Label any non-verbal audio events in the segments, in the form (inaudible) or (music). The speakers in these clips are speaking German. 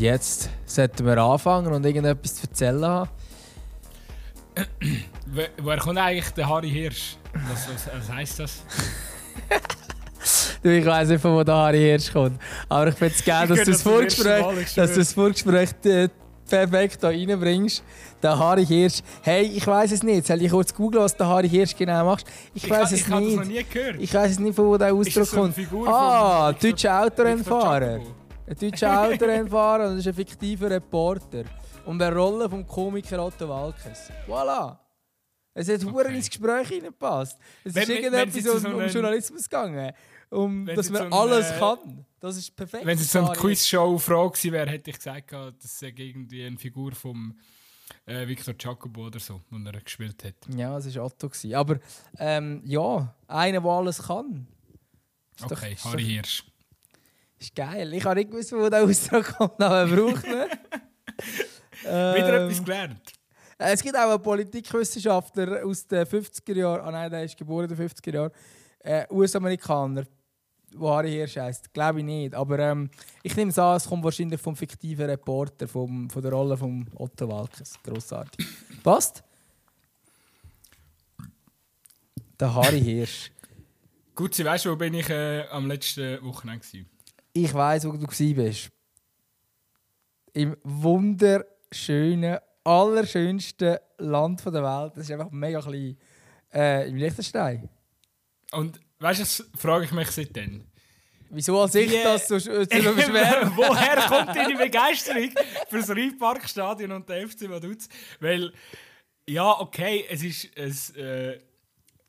Und jetzt sollten wir anfangen und irgendetwas zu erzählen haben. Woher kommt eigentlich der Harry Hirsch? Was, was, was heisst das? Du, ich weiß nicht, von wo der Harry Hirsch kommt. Aber ich finde es geil, dass du das Vorgespräch, dass du das Vorgespräch äh, perfekt hier reinbringst. Der Harry Hirsch. Hey, ich weiß es nicht. Soll ich kurz googeln, was der Harry Hirsch genau macht? Ich, Ich, weiß es ich habe das nicht. noch nie gehört. Ich weiß es nicht, von wo der Ausdruck kommt. Ah, deutscher Autorennfahrer. Ein deutscher Autorennfahrer und ist ein fiktiver Reporter. Und der Rolle vom Komiker Otto Walkes. Voilà. Es hat okay. Ins Gespräch reingepasst. Es Wenn- ist irgendetwas um, so um Journalismus gegangen. Um, dass man so alles äh, kann. Das ist perfekt. Wenn es so eine. Quizshow-Frage gewesen wäre, hätte ich gesagt, dass es irgendwie eine Figur vom äh, Victor Jacobo oder so, den er gespielt hat. Ja, es war Otto. Gewesen. Aber ähm, ja, einer, der alles kann. Ist doch- Okay, ist Harry doch- Hirsch. Ist geil. Ich habe nicht gewusst, wo der Ausdruck kommt, aber er braucht ihn. (laughs) Wieder Ähm, etwas gelernt. Es gibt auch einen Politikwissenschaftler aus den 50er Jahren, ah nein, der ist geboren in den 50er Jahren, äh, US-Amerikaner, der Harry Hirsch heisst. Glaube ich nicht. Aber ähm, ich nehme es an, es kommt wahrscheinlich vom fiktiven Reporter, vom, von der Rolle von Otto Walkes. Grossartig. Passt? Der Harry Hirsch. Gut, Sie weißt, wo bin ich äh, am letzten Wochenende gewesen? Ich weiß, wo du bist. Im wunderschönen, allerschönsten Land der Welt. Das ist einfach mega klein. Äh, Im Liechtenstein. Und weißt du, das frage ich mich seitdem. Wieso als ich Wie- das so, so (laughs) beschweren? Woher kommt deine Begeisterung für das Rheinparkstadion und der FC Vaduz? Weil, ja, okay, es ist ein, äh,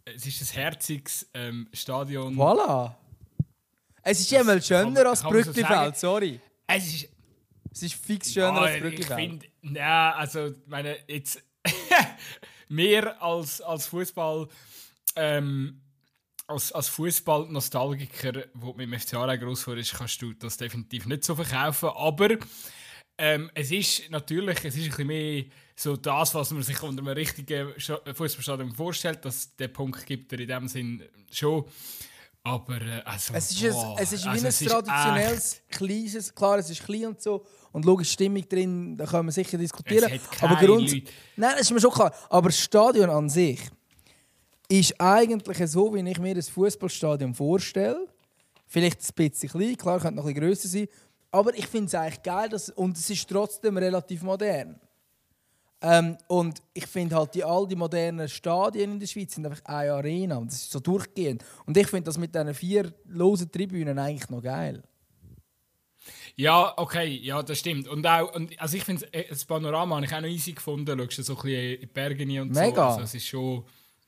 es ist ein herziges ähm, Stadion. Voilà. Es ist ja mal schöner als Brücklifeld, sorry. Es ist. Es ist fix schöner Ah, als ich Brücklifeld. finde, ja, also, ich meine, jetzt (laughs) mehr als, als Fußball. Ähm, als, als Fußball-Nostalgiker, der mit dem FCA auch gross vor ist, kannst du das definitiv nicht so verkaufen. Aber ähm, es ist natürlich es ist ein bisschen mehr so das, was man sich unter einem richtigen Fußballstadion vorstellt. Dass der Punkt gibt er in dem Sinn schon. Aber äh, also, Es ist, boah, ein, es ist wie also ein traditionelles, kleines, klar, es ist klein und so. Und logisch Stimmung drin, da können wir sicher diskutieren. Aber Grund, Leute. Nein, das ist mir schon klar. Aber das Stadion an sich ist eigentlich so, wie ich mir das Fußballstadion vorstelle. Vielleicht ein bisschen klein, klar, könnte noch ein bisschen grösser sein. Aber ich finde es eigentlich geil dass, und es ist trotzdem relativ modern. Ähm, und ich finde halt, die, all die modernen Stadien in der Schweiz sind einfach eine Arena und das ist so durchgehend. Und ich finde das mit diesen vier losen Tribünen eigentlich noch geil. Ja, okay, ja, das stimmt. Und auch, und, also ich finde, das Panorama habe ich auch noch easy gefunden. Schaust du so ein bisschen in die Berge rein und Mega. so. Also es ist schon...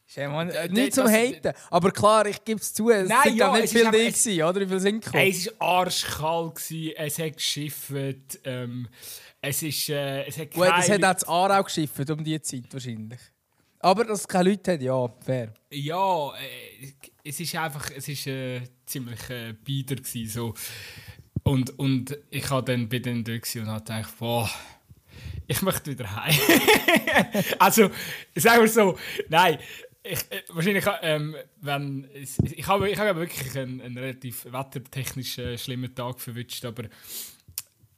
Ist ja mal- Äh, nicht zum das- Haten, aber klar, ich gebe es zu, es Nein, sind ja, auch nicht viel da gewesen, oder? Wie viel sind gekommen? Es war arschkalt, gewesen, es hat geschifft, ähm, es ist... Äh, es hat Gut, keine hat auch das Aarau geschifft um die Zeit wahrscheinlich. Aber dass es keine Leute hat, ja, fair. Ja, äh, es ist einfach, es ist äh, ziemlich äh, bieder gewesen, so. Und, und ich war dann, dann dort gewesen und habe gedacht, boah, ich möchte wieder heim. (laughs) also, sagen wir so, nein, ich, äh, wahrscheinlich, ähm, wenn, es- ich habe, ich habe wirklich einen, einen relativ wettertechnisch äh, schlimmen Tag verwünscht, aber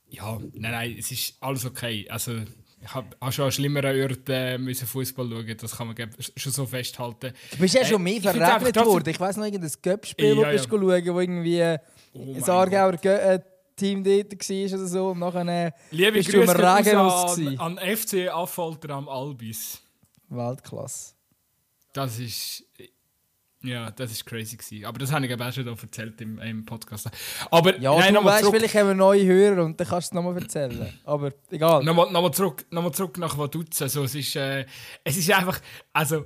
ja, nein, nein, es ist alles okay. Also, ich habe hab schon an schlimmeren Orten äh, müssen Fußball schauen, das kann man schon so festhalten. Du bist ja Äh, schon mehr verregnet einfach trotzdem- worden. Ich weiss noch, irgendein Göppspiel, wo Ja, du ja. schauen, wo irgendwie äh, Oh das Aargauer äh, Team dort war oder so. Und nachher äh, Liebe bist du Grüße raus gewesen. an, an FC Affolter am Albis. Weltklasse. Das ist... Ja, das ist crazy gewesen. Aber das habe ich auch schon erzählt im, im Podcast. Aber Ja, nein, du weißt, zurück, vielleicht haben wir neue Hörer und dann kannst du es nochmal erzählen. Aber egal. nochmal, nochmal zurück, nochmal zurück nach Vaduz. Also, es, ist, äh, es ist einfach... Also,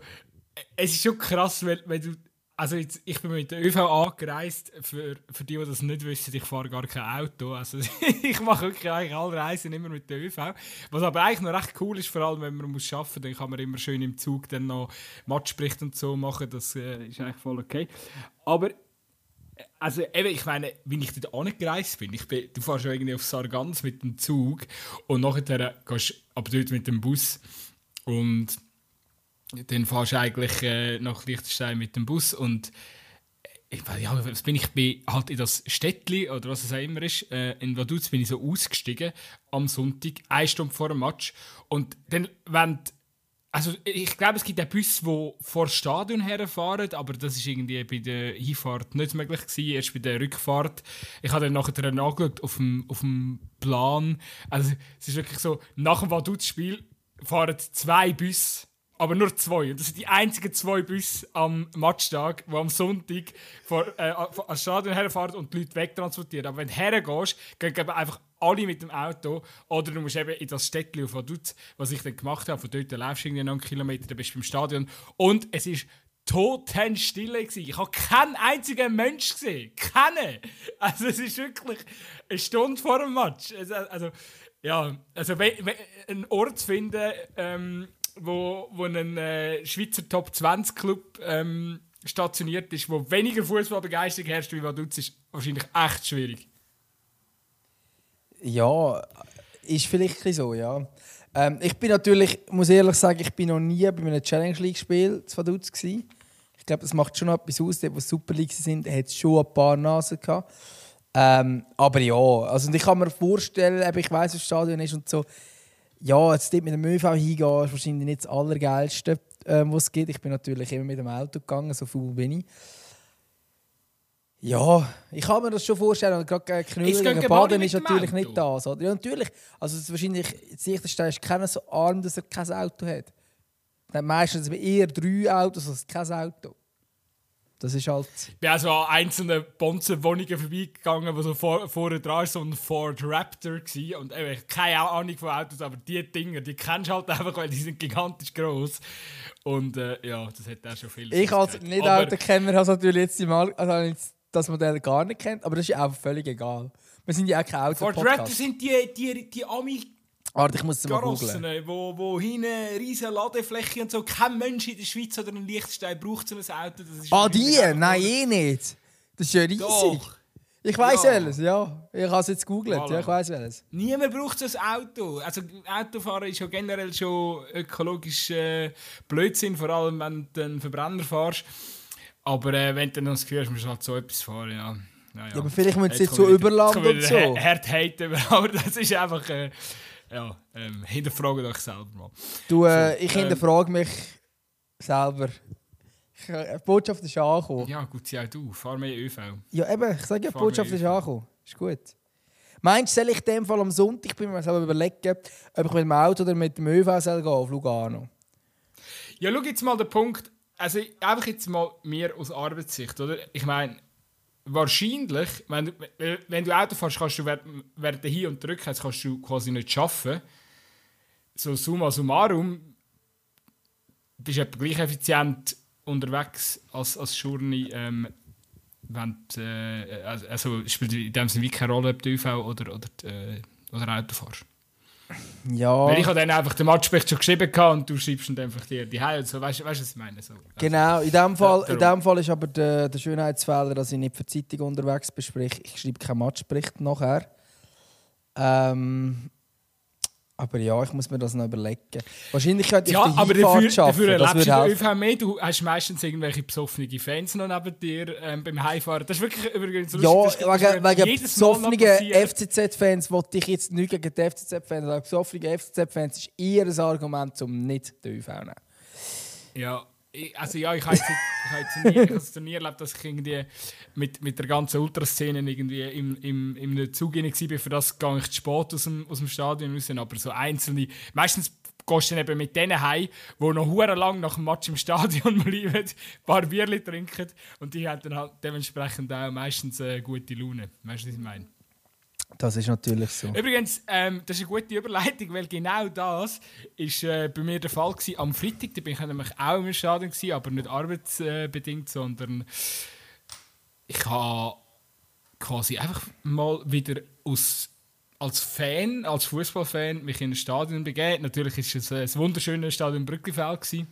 es ist schon krass, weil, weil du... Also jetzt, ich bin mit der ÖV angereist. Für, für die, die das nicht wissen, ich fahre gar kein Auto. Also (laughs) ich mache wirklich eigentlich alle Reisen immer mit der ÖV. Was aber eigentlich noch recht cool ist, vor allem wenn man muss arbeiten, dann kann man immer schön im Zug dann noch Matchbericht und so machen. Das äh, ist eigentlich voll okay. Aber also eben, ich meine, wenn ich dort angereist bin, ich bin, du fährst ja irgendwie auf Sargans mit dem Zug und nachher gehst du aber dort mit dem Bus und dann fährst du eigentlich äh, nach Liechtenstein mit dem Bus und ich, ja, bin ich, bin halt in das Städtli oder was es auch immer ist, äh, in Vaduz bin ich so ausgestiegen am Sonntag, eine Stunde vor dem Match. Und dann, wenn also ich glaube, es gibt einen Bus, der vor das Stadion herfahren, aber das ist irgendwie bei der Hinfahrt nicht möglich gewesen, erst bei der Rückfahrt. Ich habe dann nachher nachgeschaut auf dem, auf dem Plan. Also es ist wirklich so, nach dem Vaduz-Spiel fahren zwei Busse aber nur zwei. Und das sind die einzigen zwei Busse am Matchtag, die am Sonntag vor, äh, ans Stadion herfahren und die Leute wegtransportieren. Aber wenn du hergehst, gehen einfach alle mit dem Auto. Oder du musst eben in das Städtchen auf Vaduz, was ich dann gemacht habe. Von dort läufst du irgendwie einen Kilometer, dann bist du beim Stadion. Und es ist totenstille Ich habe keinen einzigen Mensch gesehen. Keinen! Also es ist wirklich eine Stunde vor dem Match. Also, also ja, also einen Ort zu finden, ähm, wo, wo ein äh, Schweizer Top 20 Club ähm, stationiert ist, wo weniger Fußballbegeisterung herrscht wie Vaduz, ist wahrscheinlich echt schwierig. Ja, ist vielleicht so, ja. Ähm, ich bin natürlich, muss ehrlich sagen, ich bin noch nie bei einem Challenge League Spiel zu Vaduz gewesen. Ich glaube, das macht schon etwas aus. Dort, wo Super League sind, hat schon ein paar Nasen gehabt. Ähm, aber ja, also ich kann mir vorstellen, ich weiß, was das Stadion ist und so ja, jetzt dort mit dem ÖV hingehen, ist wahrscheinlich nicht das Allergeilste, ähm, was es gibt. Ich bin natürlich immer mit dem Auto gegangen, so viel bin ich. Ja, ich kann mir das schon vorstellen. Gerade Knüller gegen Baden ist natürlich nicht das. Oder? Ja, natürlich. Also es ist wahrscheinlich, sicherstellen ist keiner so arm, dass er kein Auto hat. Dann meistens eher drei Autos als kein Auto. Das ist halt. Ich bin also an einzelnen Bonzenwohnungen vorbeigegangen, wo so vor, vorne dran so ein Ford Raptor war. Und äh, keine Ahnung von Autos, aber die Dinger, die kennst du halt einfach, weil die sind gigantisch groß. Und äh, ja, das hat auch schon viel. Ich als Nicht-Autokenner habe natürlich jetzt die Mal, also das Modell gar nicht kennt, aber das ist auch völlig egal. Wir sind ja auch kein Auto. Ford Raptor sind die, die, die Ami Warte, ich muss es mal googeln. Wo, wo hinten riesige Ladefläche und so. Kein Mensch in der Schweiz oder in Liechtenstein braucht so ein Auto. ah, die? Nein, eh nicht. Das ist ja riesig. Doch. Ich weiß ja. welches, ja. Ich habe es jetzt gegoogelt, voilà. ja, ich weiß welches. Niemand braucht so ein Auto. Also Autofahren ist ja generell schon ökologisch äh, Blödsinn, vor allem wenn du einen Verbrenner fährst. Aber äh, wenn du dann das Gefühl hast, musst du halt so etwas fahren, ja. Ja, ja. ja aber vielleicht müssen sie jetzt so Überland und so. Hart haten, aber das ist einfach... Äh, ja, ähm, hinterfragt euch selber mal. Du, äh, so, ich ähm, hinterfrage mich selber. Die äh, Botschaft ist angekommen. Ja, gut, ja, du, fahr mehr ÖV. Ja, eben, ich sage ja, die Botschaft ist angekommen. Ist gut. Meinst du, soll ich in dem Fall am Sonntag, ich bin mir selber überlegen, ob ich mit dem Auto oder mit dem ÖV soll gehen auf Lugano? Ja, schau jetzt mal den Punkt, also einfach jetzt mal mir aus Arbeitssicht, oder? Ich meine, wahrscheinlich, wenn du, wenn du Auto fährst, kannst du während, während der Hin- und Rückwärts kannst du quasi nicht arbeiten. So summa summarum bist du gleich effizient unterwegs als, als Journey, ähm, wenn du, äh, also spielt in dem Sinne keine Rolle, ob du ÖV oder, oder, äh, oder Auto fährst. Ja. Weil ich habe dann einfach den Matchbericht schon geschrieben und du schreibst dann einfach dir die Heil. So, weißt du, was ich meine? So, also, genau, in dem, Fall, ja, in dem Fall ist aber der, der Schönheitsfehler, dass ich nicht für die Zeitung unterwegs bin. Sprich, ich schreibe keinen Matchbericht nachher. Ähm, aber ja, ich muss mir das noch überlegen. Wahrscheinlich könnte ich ja, die aber dafür, schaffen. Dafür erlebst du ÖV mehr. Du hast meistens irgendwelche besoffene Fans noch neben dir ähm, beim Heimfahren. Das ist wirklich übrigens lustig. Ja, das, wegen, wegen besoffenen FCZ-Fans wollte ich jetzt nicht gegen die FCZ-Fans sagen. Besoffene FCZ-Fans ist ein Argument, um nicht den ÖV zu nehmen. Ja, also ja, ich habe jetzt, ich habe jetzt nie, nie erlebt, dass ich irgendwie mit, mit der ganzen Ultraszene irgendwie im, im, im Zug war. Für das gehe ich zu spät aus dem, aus dem Stadion raus. Aber so einzelne, meistens gehst du dann eben mit denen heim, die noch hure lang nach dem Match im Stadion (laughs) bleiben, ein paar Bierchen trinken und die haben dann halt dementsprechend auch meistens eine gute Laune. Weißt du, was ich meine? Das ist natürlich so. Übrigens, ähm, das ist eine gute Überleitung, weil genau das ist äh, bei mir der Fall war. Am Freitag da bin ich nämlich auch im Stadion, gewesen, aber nicht arbeitsbedingt, sondern ich habe quasi einfach mal wieder aus, als Fan, als Fußballfan, mich in ein Stadion begeben. Natürlich war es ein wunderschönes Stadion Brücklifeld.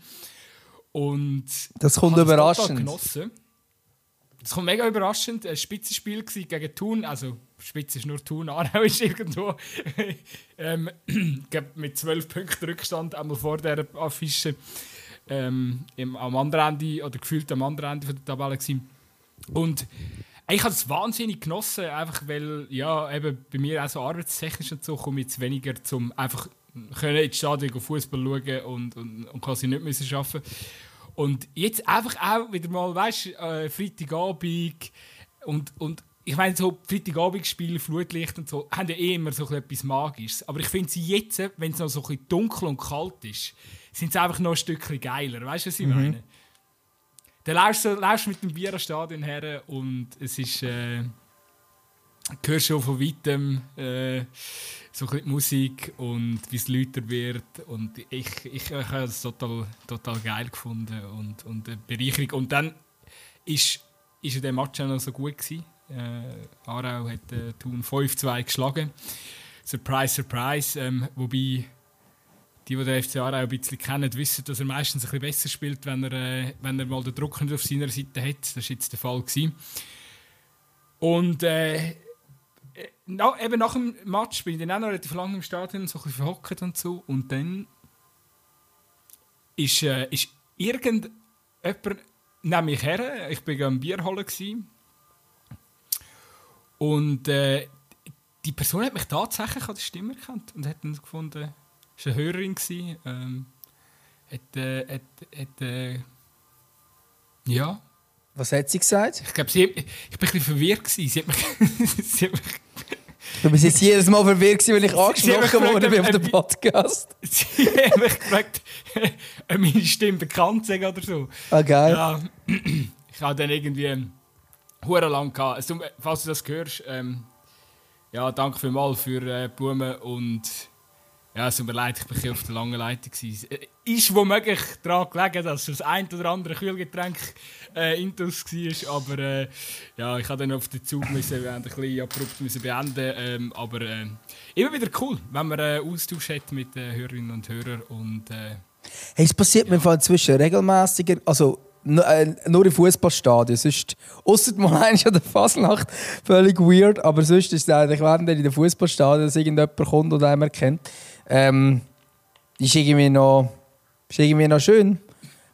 Und das kommt überraschend. Genossen. Das kommt mega überraschend. Ein Spitzenspiel gegen Thun. Also, Spitze ist nur Thun, (laughs) Aarau ist irgendwo. (laughs) ähm, (clears throat) mit 12 Punkten Rückstand, einmal vor der Affische. Ähm, im, am anderen Ende, oder gefühlt am anderen Ende der Tabelle. Gewesen. Und ich habe es wahnsinnig genossen, einfach weil, ja, eben bei mir auch so arbeitstechnisch und so komme ich jetzt weniger zum einfach ins Stadion Fußball schauen und, und, und quasi nicht müssen arbeiten. Und jetzt einfach auch wieder mal, weißt du, äh, Freitagabend und, und ich meine, so Freitagabendspiele, Flutlicht und so, haben ja eh immer so etwas Magisches. Aber ich finde sie jetzt, wenn es noch so ein dunkel und kalt ist, sind sie einfach noch ein Stückchen geiler. Weißt du, was ich mhm. meine? Dann laufst du, laufst mit dem Bier am Stadion her und es ist. Äh, hörst schon von weitem äh, so bisschen Musik und wie es lauter wird. Und ich, ich, ich habe es total, total geil gefunden und, und eine Bereicherung. Und dann ist, ist der Match auch noch so gut gewesen. Äh, Aarau hat äh, Thun 5-2 geschlagen. Surprise, surprise. Ähm, wobei die, die den FC Aarau ein bisschen kennen, wissen, dass er meistens ein bisschen besser spielt, wenn er, äh, wenn er mal den Druck nicht auf seiner Seite hat. Das war jetzt der Fall. Gewesen. Und äh, na, eben nach dem Match bin ich dann auch noch relativ lange im Stadion, so ein bisschen verhockt und so. Und dann ist, äh, ist irgendjemand neben mich her. Ich war am Bier holen. Und äh, die Person hat mich tatsächlich an der Stimme erkannt und hat dann gefunden, es war eine Hörerin. Ähm, hat, äh, hat, hat äh, ja. Was hat sie gesagt? Ich glaube, sie, ich, ich bin ein bisschen verwirrt. Gewesen. Sie hat mich, (laughs) sie hat mich Du bist jetzt jedes Mal verwirrt, wenn ich angesprochen wurde bei dem Podcast. (laughs) Sie haben mich gefragt, (laughs) ob meine Stimme bekannt sei oder so. Ah, geil. Ja, (clears throat) ich habe dann irgendwie hure lang gehabt. Also, falls du das hörst, ähm, ja, danke vielmals für äh, Blumen und ja, es tut mir leid, ich war auf der langen Leitung. Gewesen. Äh, ist womöglich daran gelegen, dass das ein oder andere Kühlgetränk äh, intus war. Aber äh, ja, ich musste dann auf den Zug müssen, wir ein bisschen abrupt müssen beenden. Ähm, aber äh, immer wieder cool, wenn man einen Austausch hat mit den Hörerinnen und Hörern. Und, äh, hey, es passiert ja. mir inzwischen regelmäßiger. Also äh, nur im Fußballstadion. Sonst, ausser mal (laughs) eins an der Fasnacht, völlig weird. Aber sonst ist es eigentlich, wenn in den Fußballstadion irgendjemand kommt und einen erkennt, ähm, ist irgendwie noch, ist irgendwie noch schön.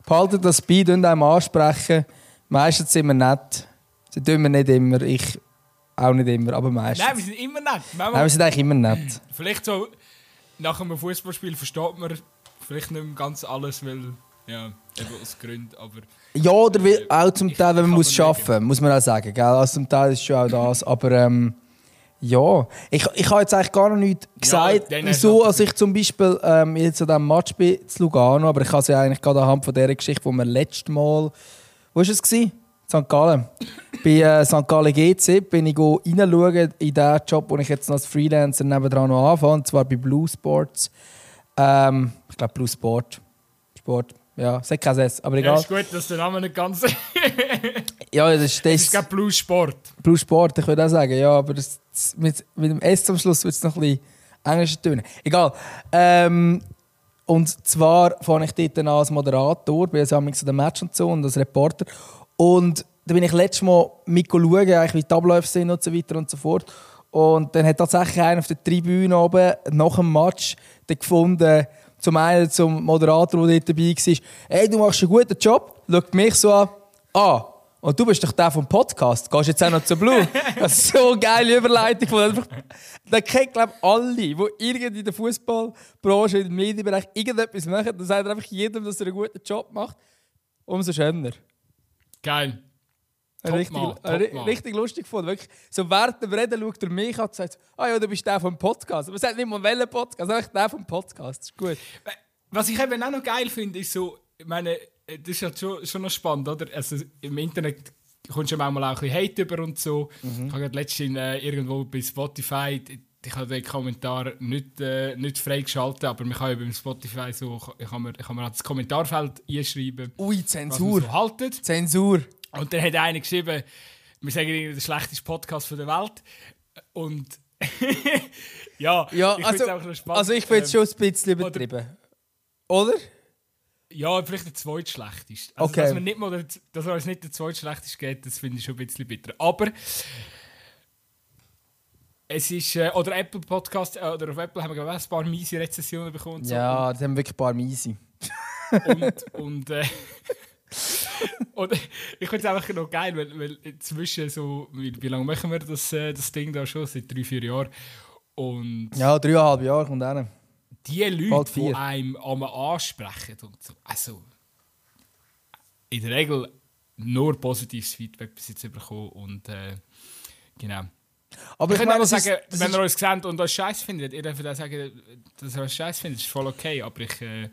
Behaltet das bei, und einem ansprechen. Meistens sind wir nett. Das tun wir nicht immer. Ich auch nicht immer, aber meistens. Nein, wir sind immer nett. Nein, wir sind eigentlich immer nett. Vielleicht so, nach einem Fußballspiel versteht man vielleicht nicht mehr ganz alles, weil, ja, eben aus Gründen, aber... Ja, oder will, auch zum Teil, wenn man muss arbeiten muss, muss man auch sagen. Gell? Also zum Teil ist schon auch das, aber ähm, ja, ich, ich habe jetzt eigentlich gar noch nichts gesagt, ja, wieso als ich zum Beispiel ähm, jetzt an diesem Match bin zu Lugano, aber ich habe es ja eigentlich gerade anhand von dieser Geschichte, die wir letztes Mal, wo war es? Gewesen? St. Gallen. Bei äh, St. Gallen GC bin ich reinschauen in den Job, den ich jetzt als Freelancer nebenan noch anfange, und zwar bei Blue Sports. Ähm, ich glaube Blue Sport. Sport. Ja, es hat kein S, aber egal. Ja, ist gut, dass der Name nicht ganz... ja, das (laughs) ist... Das ist glaube Blue Sport. Blue Sport, ich würde auch sagen, ja, aber das, mit, mit dem S am Schluss wird es noch ein bisschen englischer tönen. Egal. Ähm, und zwar fange ich dort an als Moderator, bin also so der Match und so und als Reporter. Und da bin ich letztes Mal mit schauen, wie die Abläufe sind und so weiter und so fort. Und dann hat tatsächlich einer auf der Tribüne oben nach dem Match gefunden, zum einen zum Moderator, der dort dabei war, «Hey, du machst einen guten Job», schaut mich so an, «Ah, und du bist doch der vom Podcast, gehst jetzt auch noch zu Blue?» (laughs) Das ist so eine geile Überleitung. Von da kennt, glaube ich, alle, die irgendwie in der Fußballbranche, im Medienbereich irgendetwas machen, dann sagt einfach jedem, dass er einen guten Job macht. Umso schöner. Geil. Top richtig, Mann, top richtig lustig gefunden. Wirklich, so während dem Reden schaut er mich an und sagt, ah ja, du bist der vom Podcast. Aber es hat nicht mal welchen Podcast, sondern der vom Podcast. Das ist gut. Was ich eben auch noch geil finde, ist so, ich meine, das ist ja schon, schon noch spannend, oder? Also im Internet kommst du manchmal auch ein bisschen Hate über und so. Mhm. Ich habe letztens äh, irgendwo bei Spotify, ich habe den Kommentar nicht, äh, nicht freigeschaltet, aber man kann ja beim Spotify so, ich kann mir, ich kann mir das Kommentarfeld einschreiben. Ui, Zensur. So haltet. Zensur. Und dann hat einer geschrieben, wir sagen der schlechteste Podcast der Welt. Und (laughs) ja, ja ich also, auch noch spannend. Also ich finde es schon ein bisschen übertrieben. Oder? Ja, vielleicht der zweitschlechteste. Also, okay. dass, man nicht mal, dass es nicht der zweitschlechteste geht, das finde ich schon ein bisschen bitter. Aber es ist, äh, oder Apple Podcast, äh, oder auf Apple haben wir ein paar miese Rezessionen bekommen. Ja, so. die haben wirklich ein paar miese. und, (laughs) und äh, (laughs) Und ich finde es einfach noch geil, weil, weil inzwischen so, wie, wie lange machen wir das, äh, das Ding da schon? Seit drei, vier Jahren. Und Ja, dreieinhalb Jahre kommt einer. Die Leute, die einem ansprechen und so, also in der Regel nur positives Feedback bis jetzt bekommen und äh, genau. Aber Ich meine, auch ist, sagen, das wenn ist, ihr uns seht und euch scheiß findet, ihr dürft auch sagen, dass ihr euch scheiß findet, ist voll okay, aber ich, äh,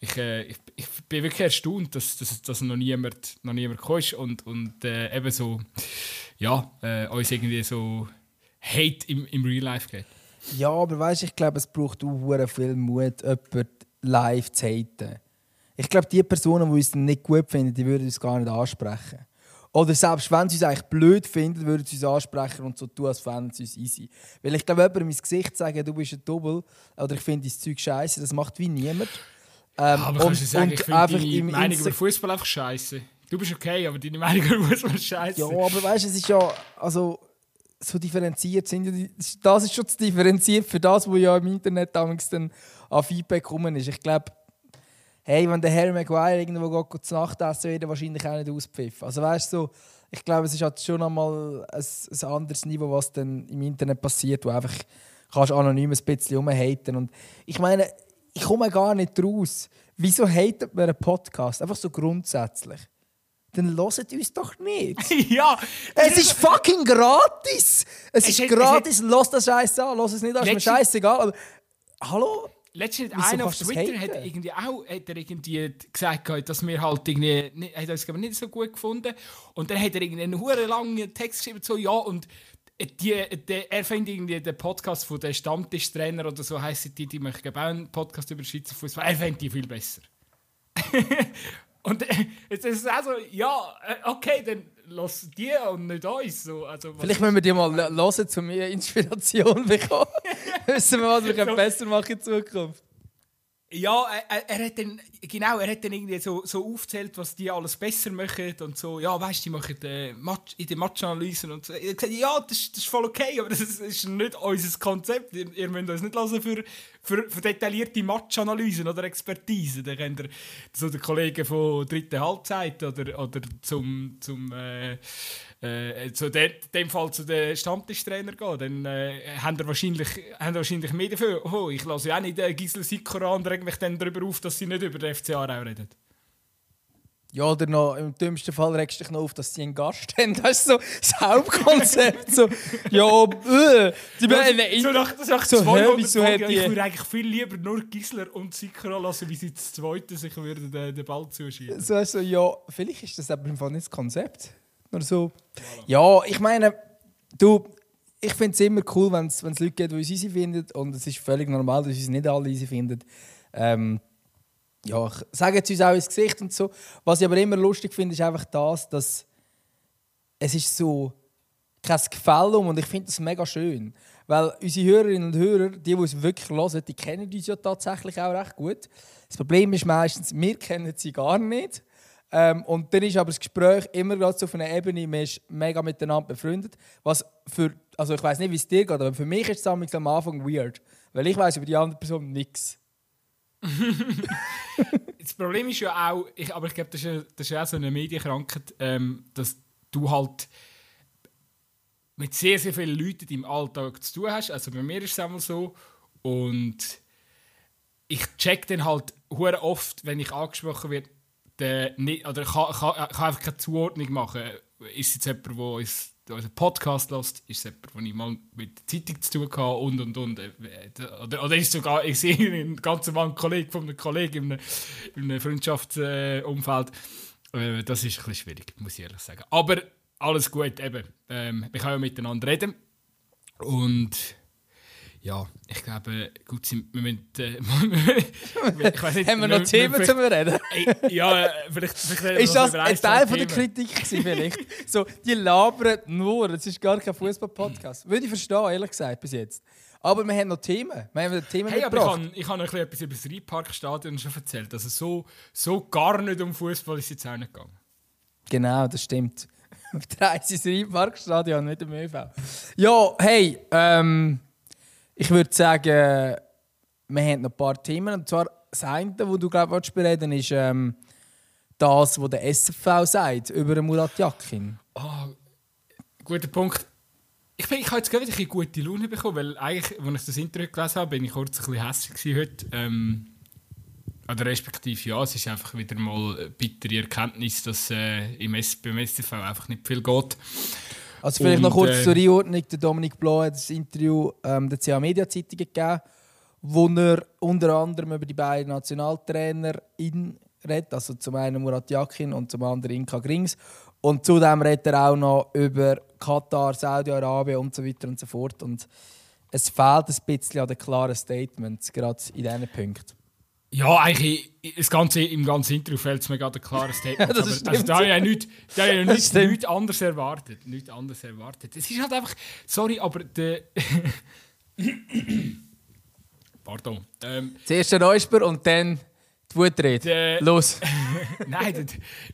ich, äh, ich, ich bin wirklich erstaunt, dass, dass, dass noch niemand, noch niemand gekommen ist und, und äh, eben so, ja, äh, uns irgendwie so Hate im, im Real Life geht. Ja, aber weißt, ich glaube, es braucht auch viel Mut, jemanden live zu haten. Ich glaube, die Personen, die uns nicht gut finden, die würden uns gar nicht ansprechen. Oder selbst wenn sie uns eigentlich blöd finden, würden sie uns ansprechen und so tun, als fänden sie uns easy. Weil ich glaube, jemandem ins Gesicht sagen, du bist ein Double oder ich finde dein Zeug scheiße, das macht wie niemand. Ähm, Aber kannst du sagen, ich finde im Meinung Insta- über Fußball einfach scheiße. Du bist okay, aber deine Meinung über Fußball ist scheiße. Ja, aber weißt du, es ist ja also so differenziert sind das ist schon zu differenziert für das, was ja im Internet damals dann an Feedback gekommen ist. Ich glaube, hey, wenn der Harry Maguire irgendwo geht, zu Nacht essen, wird wahrscheinlich auch nicht auspfiffen. Also weißt du, so, ich glaube, es ist halt schon einmal ein, ein anderes Niveau, was dann im Internet passiert, wo einfach kannst anonym ein bisschen rumhaten. Und ich meine, ich komme gar nicht raus. Wieso hatet man einen Podcast? Einfach so grundsätzlich. Dann hört uns doch nicht. (laughs) ja, Es ist fucking gratis! Es, ist hat- es gratis, lass das Scheiße an, lass es nicht an, ist mir scheißegal. Aber, hallo? Letztens einer auf Twitter hat irgendwie auch hat er irgendwie gesagt, dass wir halt irgendwie nicht, hat uns nicht so gut gefunden und dann hat er irgendwie einen hure langen Text geschrieben so ja und die, die, er findet irgendwie den Podcast von der Stammtischtrainer oder so heißt die, die möchten auch einen Podcast über Schweizer Fußball. Er fände die viel besser. (laughs) und äh, jetzt ist es auch so, ja, äh, okay, dann lass die und nicht uns. So, also, Vielleicht müssen wir die mal hören, um Inspiration bekommen. (laughs) Wissen wir, was wir (laughs) können besser machen in Zukunft. Ja, er, er hat dann, genau, er hat dann irgendwie so, so aufgezählt, was die alles besser machen und so, ja, weißt du, die machen äh, Match, in den Matchanalysen und so. Ich habe gesagt, ja, das, ist- das ist voll okay, aber das ist, nicht unser Konzept. Ihr, ihr müsst uns nicht hören für, für, für detaillierte Matchanalysen oder Expertise. Dann könnt ihr so den Kollegen von dritten Halbzeit oder, oder zum, zum äh, äh, zu de, dem Fall zu den Stammtischtrainer gehen, dann äh, haben wir wahrscheinlich, haben wahrscheinlich mehr dafür. Oh, ich lasse ja auch nicht äh, Gisela Sikora und reg mich dann darüber auf, dass sie nicht über den FCA reden. Ja, oder noch, im dümmsten Fall regst du dich noch auf, dass sie einen Gast (laughs) haben. Das ist so das Hauptkonzept. so, ja, äh, die werden so nach, so nach so, hä, 200 wieso die- ich würde eigentlich viel lieber nur Gisler und Sikora lassen, wie sie zu zweiten sich würden den, den Ball zuschieben. so, so, ja, vielleicht ist das aber im Fall nicht das Konzept. Nur so. Ja, ich meine, du, ich finde es immer cool, wenn es Leute gibt, die uns easy finden. Und es ist völlig normal, dass uns nicht alle easy finden. Ähm, ja, ich- sagen sie uns auch ins Gesicht und so. Was ich aber immer lustig finde, ist einfach das, dass es ist so kein Gefälle um und ich finde das mega schön. Weil unsere Hörerinnen und Hörer, die, die uns wirklich hören, die kennen uns ja tatsächlich auch recht gut. Das Problem ist meistens, wir kennen sie gar nicht. Ähm, und dann ist aber das Gespräch immer gerade so auf einer Ebene, man ist mega miteinander befreundet. Was für, also ich weiß nicht, wie es dir geht, aber für mich ist es am Anfang weird. Weil ich weiß über die andere Person nichts. (laughs) Das Problem ist ja auch, ich, aber ich glaube, das, ist ja- das ja auch so eine Medienkrankheit, ähm, dass du halt mit sehr, sehr vielen Leuten im Alltag zu tun hast. Also bei mir ist es einmal so. Und ich check dann halt oft, wenn ich angesprochen werde, der nicht, oder kann, kann, kann einfach keine Zuordnung machen. Ist jetzt jemand, der uns unseren Podcast lässt? Ist es jemand, der mal mit der Zeitung zu tun hatte? Und, und, und. Äh, Oder, oder ist sogar, ich sehe (laughs) einen ganz normalen Kollegen von einem Kollegen in einem, in einem Freundschaftsumfeld. Äh, das ist ein bisschen schwierig, muss ich ehrlich sagen. Aber alles gut, eben. Ähm, wir können ja miteinander reden. Und ja, ich glaube, gut, wir müssen. Äh, (laughs) ich nicht, Haben wir noch wir- Themen wir- zum Reden? Ey, Ja, äh, vielleicht, vielleicht Ist noch das ein Teil von der. Kritik gewesen, vielleicht? (laughs) so, die labern nur, es ist gar kein Fußball-Podcast. Würde ich verstehen, ehrlich gesagt, bis jetzt. Aber wir haben noch Themen. Wir haben Themen Hey, aber ich habe ich hab noch etwas über das Rheinparkstadion schon erzählt. Also so, so gar nicht um Fußball ist es jetzt auch nicht gegangen. Genau, das stimmt. (laughs) Wir reisen ins Rheinparkstadion, nicht im ÖV. Ja, hey, ähm, ich würde sagen, wir haben noch ein paar Themen. Und zwar das eine, wo du glaube ich bereden ist ähm, das, was der SFV sagt über Murat Yakin? Oh, guter Punkt. Ich, bin, ich habe jetzt gerade eine gute Laune bekommen, weil eigentlich, als ich das Interview gelesen habe, bin ich kurz ein bisschen hässlich heute. Ähm, oder respektive ja, es ist einfach wieder mal eine bittere Erkenntnis, dass äh, im S beim STV einfach nicht viel geht. Also vielleicht Und, noch kurz äh, zur Einordnung. Der Dominik Blau hat das Interview ähm, der CA Media Zeitung gegeben, wo er unter anderem über die beiden Nationaltrainer in redet, also zum einen Murat Yakin und zum anderen Inka Grings. Und zudem redet er auch noch über Katar, Saudi-Arabien und so weiter und so fort. Und es fehlt ein bisschen an den klaren Statements, gerade in diesen Punkten. Ja, eigentlich das ganze, im ganzen Interview fällt es mir gerade ein klares (laughs) Statement. Ja, das aber, also, da habe ich ja nichts, da ja nichts, nichts anderes erwartet. Nichts anderes erwartet. Es ist halt einfach... Sorry, aber der... (coughs) Pardon. Ähm, Zuerst der Neusper und dann die Wutrede. Der- Los! (laughs) Nein, der,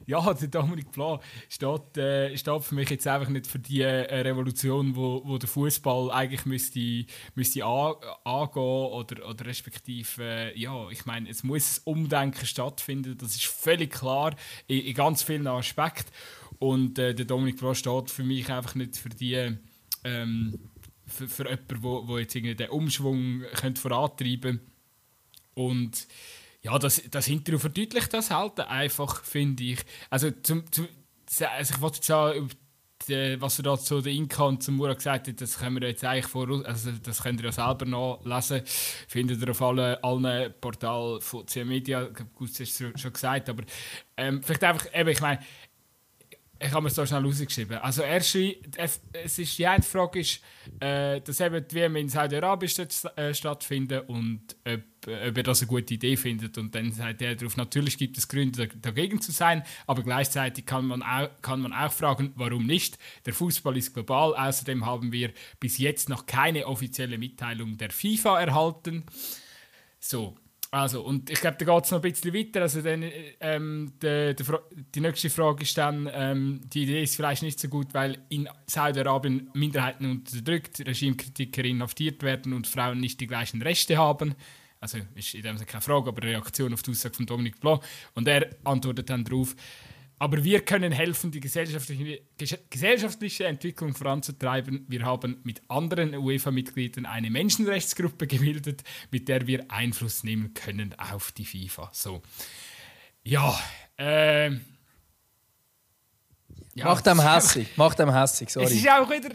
ja, der Dominik Blanc steht, äh, steht für mich jetzt einfach nicht für die äh, Revolution, wo, wo der Fußball eigentlich müsste, müsste an, angehen oder, oder respektive, äh, ja, ich meine, es muss ein Umdenken stattfinden, das ist völlig klar in, in ganz vielen Aspekten und äh, der Dominik Blanc steht für mich einfach nicht für die ähm, für, für jemanden, wo jetzt irgendwie den Umschwung könnte vorantreiben könnte. Und ja, das, das Interview verdeutlicht das halt einfach, finde ich. Also, zum, zum, also ich wollte jetzt sagen, was er da zu der Inka und zum Murat gesagt hat, das können wir jetzt eigentlich voraus, also das könnt ihr ja selber nachlesen. Findet ihr auf allen, allen Portalen von CM Media, Ich glaub, gut, das hast du schon gesagt, aber ähm, vielleicht einfach, eben, ich meine, ich habe mir so schnell rausgeschrieben. Also erst, es ist, die eine Frage ist, äh, dass eben die WM in Saudi-Arabien äh, stattfinden und ob, ob er das eine gute Idee findet. Und dann sagt er darauf, natürlich gibt es Gründe da- dagegen zu sein, aber gleichzeitig kann man, auch, kann man auch fragen, warum nicht. Der Fußball ist global, außerdem haben wir bis jetzt noch keine offizielle Mitteilung der FIFA erhalten. So, also, und ich glaube, da geht es noch ein bisschen weiter. Also, dann, ähm, die, die, nächste Frage ist dann, ähm, die Idee ist vielleicht nicht so gut, weil in Saudi-Arabien Minderheiten unterdrückt, Regimekritiker inhaftiert werden und Frauen nicht die gleichen Rechte haben. Also, ist in dem Sinne keine Frage, aber eine Reaktion auf die Aussage von Dominic Blanc. Und er antwortet dann darauf, aber wir können helfen, die gesellschaftliche, ges- gesellschaftliche Entwicklung voranzutreiben. Wir haben mit anderen UEFA-Mitgliedern eine Menschenrechtsgruppe gebildet, mit der wir Einfluss nehmen können auf die FIFA. So. Ja, ähm. ja, Mach dem (laughs) es ist hässig, mach dem hässig, Es sorry. ist auch wieder.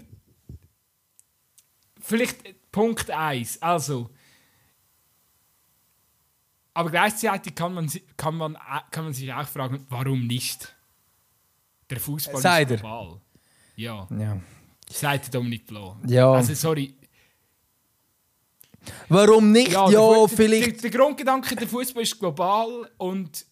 Vielleicht Punkt 1. Also. Aber gleichzeitig kann man, kann, man, a- kann man sich auch fragen, warum nicht? Der Fußball er. ist global. Ja, Ja. sagt Dominik Blanc. Ja. Also, sorry. Warum nicht? Ja, der Fu- vielleicht. Der, der Grundgedanke, der Fußball ist global und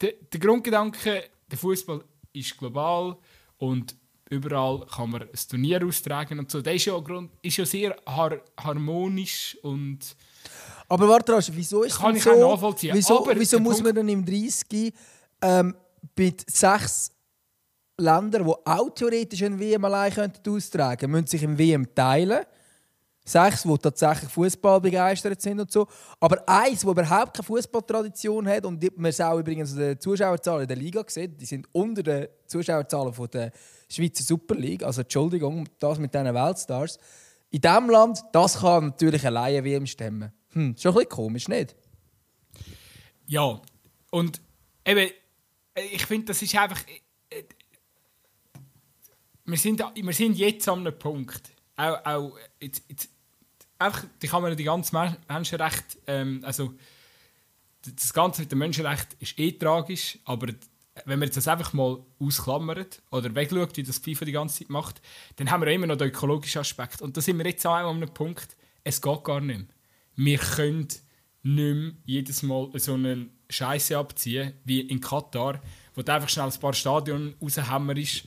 der, der Grundgedanke, der Fußball ist global und überall kann man ein Turnier austragen und so. Der ist ja, Grund, ist ja sehr har harmonisch und Aber warte, Rasch, wieso ist Kann ich so, auch nachvollziehen. Wieso, wieso der muss man Punkt- dann im 30 ähm, mit sechs Ländern, die auch theoretisch ein WM allein könnten austragen müssen sich im WM teilen? Sechs, die tatsächlich Fußball begeistert sind und so. Aber eins, das überhaupt keine Fußballtradition hat und man es auch übrigens an den Zuschauerzahlen in der Liga sieht, die sind unter den Zuschauerzahlen von der Schweizer Super League. Also Entschuldigung, das mit diesen Weltstars. In diesem Land, das kann natürlich alleine WM stemmen. Hm, schon ein bisschen komisch, nicht? ja. Und eben, ich finde, das ist einfach. äh, Wir sind, wir sind jetzt an einem Punkt. Auch, auch jetzt, jetzt, einfach, die kann man die ganze Men- Menschenrecht, ähm, also das Ganze mit dem Menschenrecht ist eh tragisch, aber wenn man das einfach mal ausklammert oder wegschaut, wie das FIFA die ganze Zeit macht, dann haben wir immer noch den ökologischen Aspekt. Und da sind wir jetzt auch an einem Punkt, es geht gar nicht mehr. Wir können nicht mehr jedes Mal so eine Scheiße abziehen, wie in Katar, wo du einfach schnell ein paar Stadien raushämmerst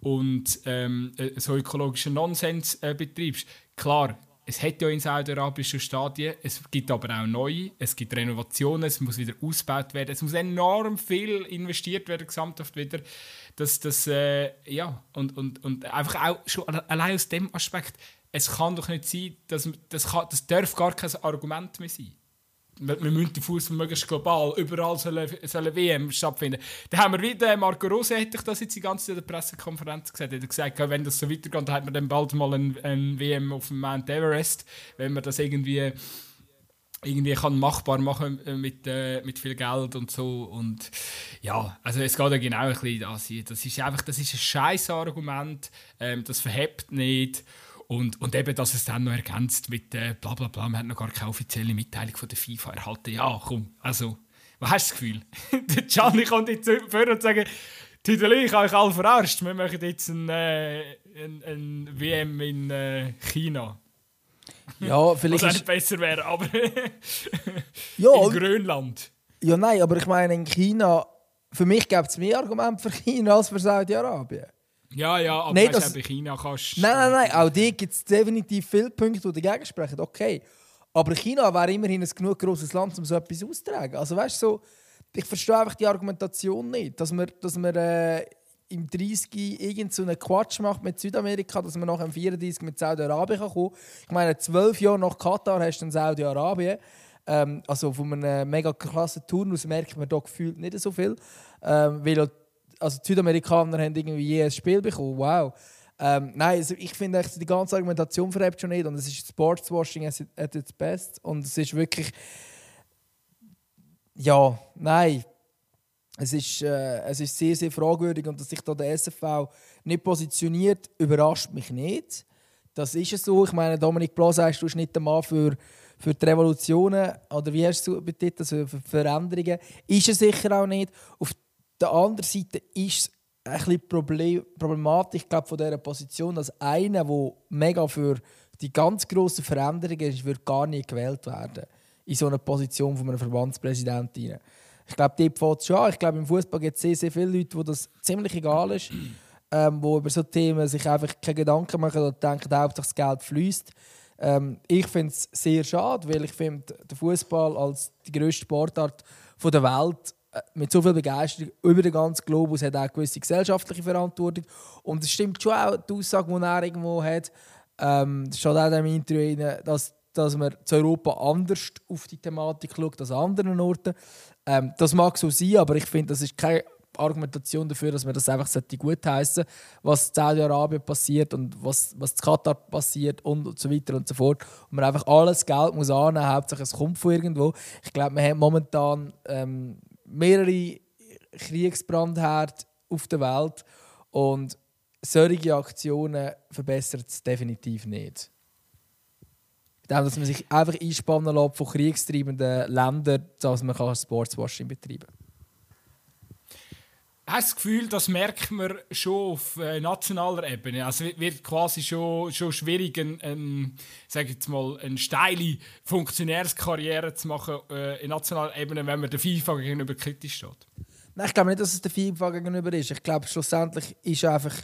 und ähm, äh, so ökologischen Nonsens äh, betreibst. Klar, es hat ja in Saudi-Arabien schon Stadien, es gibt aber auch neue, es gibt Renovationen, es muss wieder ausgebaut werden, es muss enorm viel investiert werden, gesamthaft wieder. Das, das, äh, ja, und, und, und einfach auch schon alle- allein aus dem Aspekt, es kann doch nicht sein, dass, das, kann, das darf gar kein Argument mehr sein. Wir, müssen den Fußball möglichst global, überall soll, soll WM stattfinden. Dann haben wir wieder, Marco Rose hätte ich das jetzt die ganze Zeit in der Pressekonferenz gesagt, hat gesagt, wenn das so weitergeht, dann hat man dann bald mal ein, ein WM auf dem Mount Everest, wenn man das irgendwie irgendwie kann machbar machen äh, mit, äh, mit viel Geld und so. Und ja, also es geht ja genau ein bisschen das Das ist einfach, das ist ein scheiß Argument, ähm, das verhebt nicht und, und eben, dass es dann noch ergänzt mit äh, bla bla bla, man hat noch gar keine offizielle Mitteilung von der FIFA erhalten. Ja, komm, also, was hast du das Gefühl? (laughs) der Gianni kommt jetzt vor und sagt, Tüdeli, ich habe euch alle verarscht, wir machen jetzt ein, äh, ein, ein WM in äh, China. Ja, (laughs) vielleicht. Was nicht besser wäre, aber (laughs) ja, in Grönland. Ja, nein, aber ich meine, in China, für mich gibt es mehr Argumente für China als für Saudi-Arabien. Ja, ja, aber weißt, das... bei China kannst Nein, nein, nein, auch die gibt es definitiv viele Punkte, die dagegen sprechen. Okay. Aber China wäre immerhin ein genug grosses Land, um so etwas auszutragen. Also weißt du, so, ich verstehe einfach die Argumentation nicht, dass man, dass man äh, im 30 irgendeinen so Quatsch macht mit Südamerika, dass man nach dem 34 mit Saudi-Arabien kommen kann. Ich meine, zwölf Jahre nach Katar hast du Saudi-Arabien. Ähm, also von einem mega krassen Turnus merkt man da gefühlt nicht so viel. Ähm, weil also die Südamerikaner haben irgendwie je ein Spiel bekommen. Wow. Ähm, nein, also ich finde die ganze Argumentation verhebt schon nicht und es ist Sportswashing at its best und es ist wirklich ja, nein, es ist, äh, es ist sehr, sehr fragwürdig und dass sich da der SFV nicht positioniert, überrascht mich nicht. Das ist es so. Ich meine, Dominik Blas sagst, du bist nicht der Mann für, für die Revolutionen oder wie hast du betitelt, also für Veränderungen. Ist er sicher auch nicht. Auf der anderen Seite ist es ein bisschen Problem, problematisch glaub, von dieser Position, dass einer, der mega für die ganz grossen Veränderungen ist, gar nicht gewählt werden in so einer Position von einem Verbandspräsident. Ich glaube, dort fängt schon an. Ich glaube, im Fußball gibt es sehr, sehr viele Leute, wo das ziemlich egal ist, (clears throat) ähm, wo über so Themen sich einfach keine Gedanken machen und denken, Hauptsache das Geld fließt. Ähm, ich finde es sehr schade, weil ich finde, der Fußball als die grösste Sportart der Welt mit so viel Begeisterung über den ganzen Globus hat auch eine gewisse gesellschaftliche Verantwortung. Und es stimmt schon auch die Aussage, die er irgendwo hat, ähm, das steht auch in dem Interview rein, dass, dass man zu Europa anders auf die Thematik schaut als an anderen Orten. Ähm, das mag so sein, aber ich finde, das ist keine Argumentation dafür, dass man das einfach gut heißen was in Saudi-Arabien passiert und was, was in Katar passiert und, so weiter und so fort. Und man einfach alles Geld muss annehmen, Hauptsache es kommt von irgendwo. Ich glaube, wir haben momentan ähm, mehrere Kriegsbrandherde auf der Welt und solche Aktionen verbessert es definitiv nicht. Dass man sich einfach einspannen lässt von kriegstreibenden Ländern, dass man Sportswashing betreiben kann. Hast du das Gefühl, das merkt man schon auf äh, nationaler Ebene? Also wird quasi schon, schon schwierig, ein, ein, sag jetzt mal, eine steile Funktionärskarriere zu machen äh, in nationaler Ebene, wenn man der FIFA gegenüber kritisch steht? Nein, ich glaube nicht, dass es der FIFA gegenüber ist. Ich glaube, schlussendlich ist einfach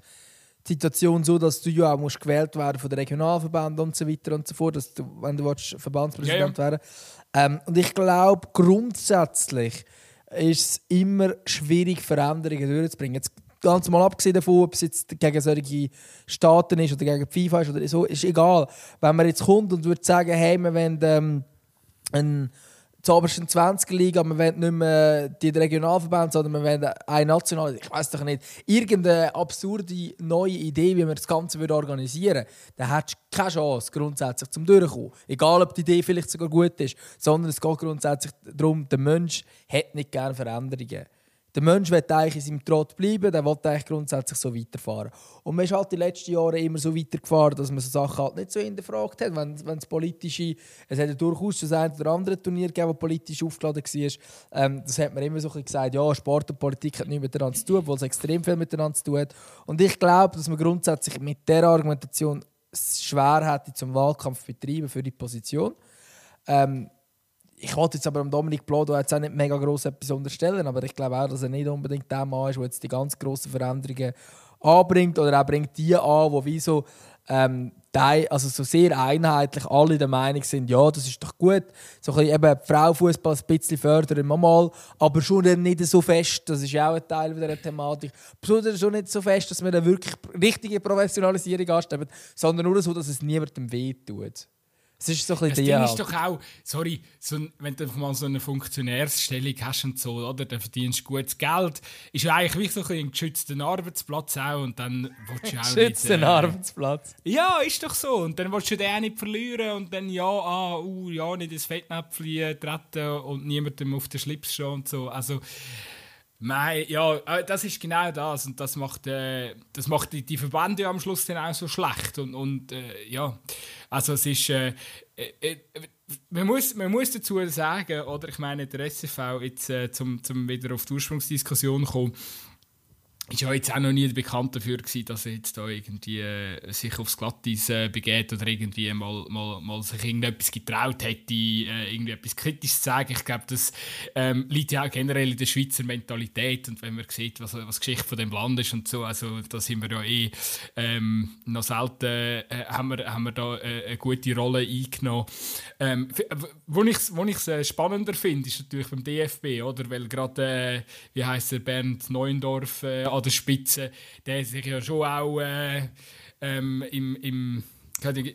die Situation so, dass du ja auch musst gewählt werden von den Regionalverbänden und so weiter und so fort, dass du, wenn du willst, Verbandspräsident ja, ja. werden ähm, Und ich glaube grundsätzlich ist es immer schwierig, Veränderungen durchzubringen. Jetzt ganz mal abgesehen davon, ob es jetzt gegen solche Staaten ist oder gegen FIFA ist oder so, ist egal. Wenn man jetzt kommt und würde sagen, hey, wir wollen ähm, einen zur obersten 20 Liga, wir wollen nicht mehr die Regionalverbände, sondern wir wollen eine nationale, ich weiß doch nicht, irgendeine absurde neue Idee, wie man das Ganze organisieren würde, dann hättest du keine Chance, grundsätzlich zum Durchkommen. Egal, ob die Idee vielleicht sogar gut ist, sondern es geht grundsätzlich darum, der Mensch hat nicht gerne Veränderungen. Der Mensch will eigentlich in seinem Trott bleiben, der will eigentlich grundsätzlich so weiterfahren. Und man ist halt die letzten Jahre immer so weitergefahren, dass man so Sachen halt nicht so hinterfragt hat. Wenn, wenn es politische, es hat ja durchaus schon ein oder andere Turnier gegeben, das politisch aufgeladen war. Ähm, das hat man immer so ein gesagt, ja, Sport und Politik hat nichts miteinander zu tun, obwohl es extrem viel miteinander zu tun hat. Und ich glaube, dass man grundsätzlich mit dieser Argumentation schwer hätte, zum Wahlkampf betreiben für die Position. Ähm, ich wollte jetzt aber Dominik Blodo jetzt auch nicht mega gross etwas unterstellen, aber ich glaube auch, dass er nicht unbedingt der Mann ist, der jetzt die ganz grossen Veränderungen anbringt oder auch bringt die an, wo wie so, ähm, die, also so sehr einheitlich alle der Meinung sind, ja, das ist doch gut, so ein eben Frauenfußball ein bisschen fördern mal, aber schon nicht so fest, das ist auch ein Teil der Thematik, schon nicht so fest, dass wir eine wirklich richtige Professionalisierung anstreben, sondern nur so, dass es niemandem wehtut. Es ist so ein bisschen Das Ding ist doch auch, sorry, so wenn du mal so eine Funktionärsstellung hast und so, oder, dann verdienst du gutes Geld. Ist ja eigentlich wie so ein, ein geschützter Arbeitsplatz auch und dann willst du (laughs) auch Schützt nicht... den Arbeitsplatz. Ja, ist doch so. Und dann willst du den auch nicht verlieren und dann ja, ah, uh, ja, nicht ins Fettnäpfchen treten und niemandem auf den Schlips stehen und so. Also, Nein, ja, äh, das ist genau das und das macht, äh, das macht die, die Verbände am Schluss dann auch so schlecht und, und äh, ja, also es ist, äh, äh, äh, man, muss, man muss dazu sagen, oder ich meine der SFV, jetzt zum, zum wieder auf die Ursprungsdiskussion kommen, ist ja jetzt auch noch nie bekannt dafür gewesen, dass er jetzt da irgendwie äh, sich aufs Glatteis äh, begeht oder irgendwie mal, mal, mal sich irgendetwas getraut hätte, äh, irgendwie etwas kritisch zu sagen. Ich glaube, das ähm, liegt ja auch generell in der Schweizer Mentalität und wenn man sieht, was, was die Geschichte von dem Land ist und so, also da sind wir ja eh ähm, noch selten, äh, haben, wir, haben wir da äh, eine gute Rolle eingenommen. Ähm, wo ich es wo ich's, äh, spannender finde, ist natürlich beim DFB, oder? Weil gerade, äh, wie heißt er, Bernd Neuendorf an der Spitze, der sich ja schon auch äh, ähm, im, im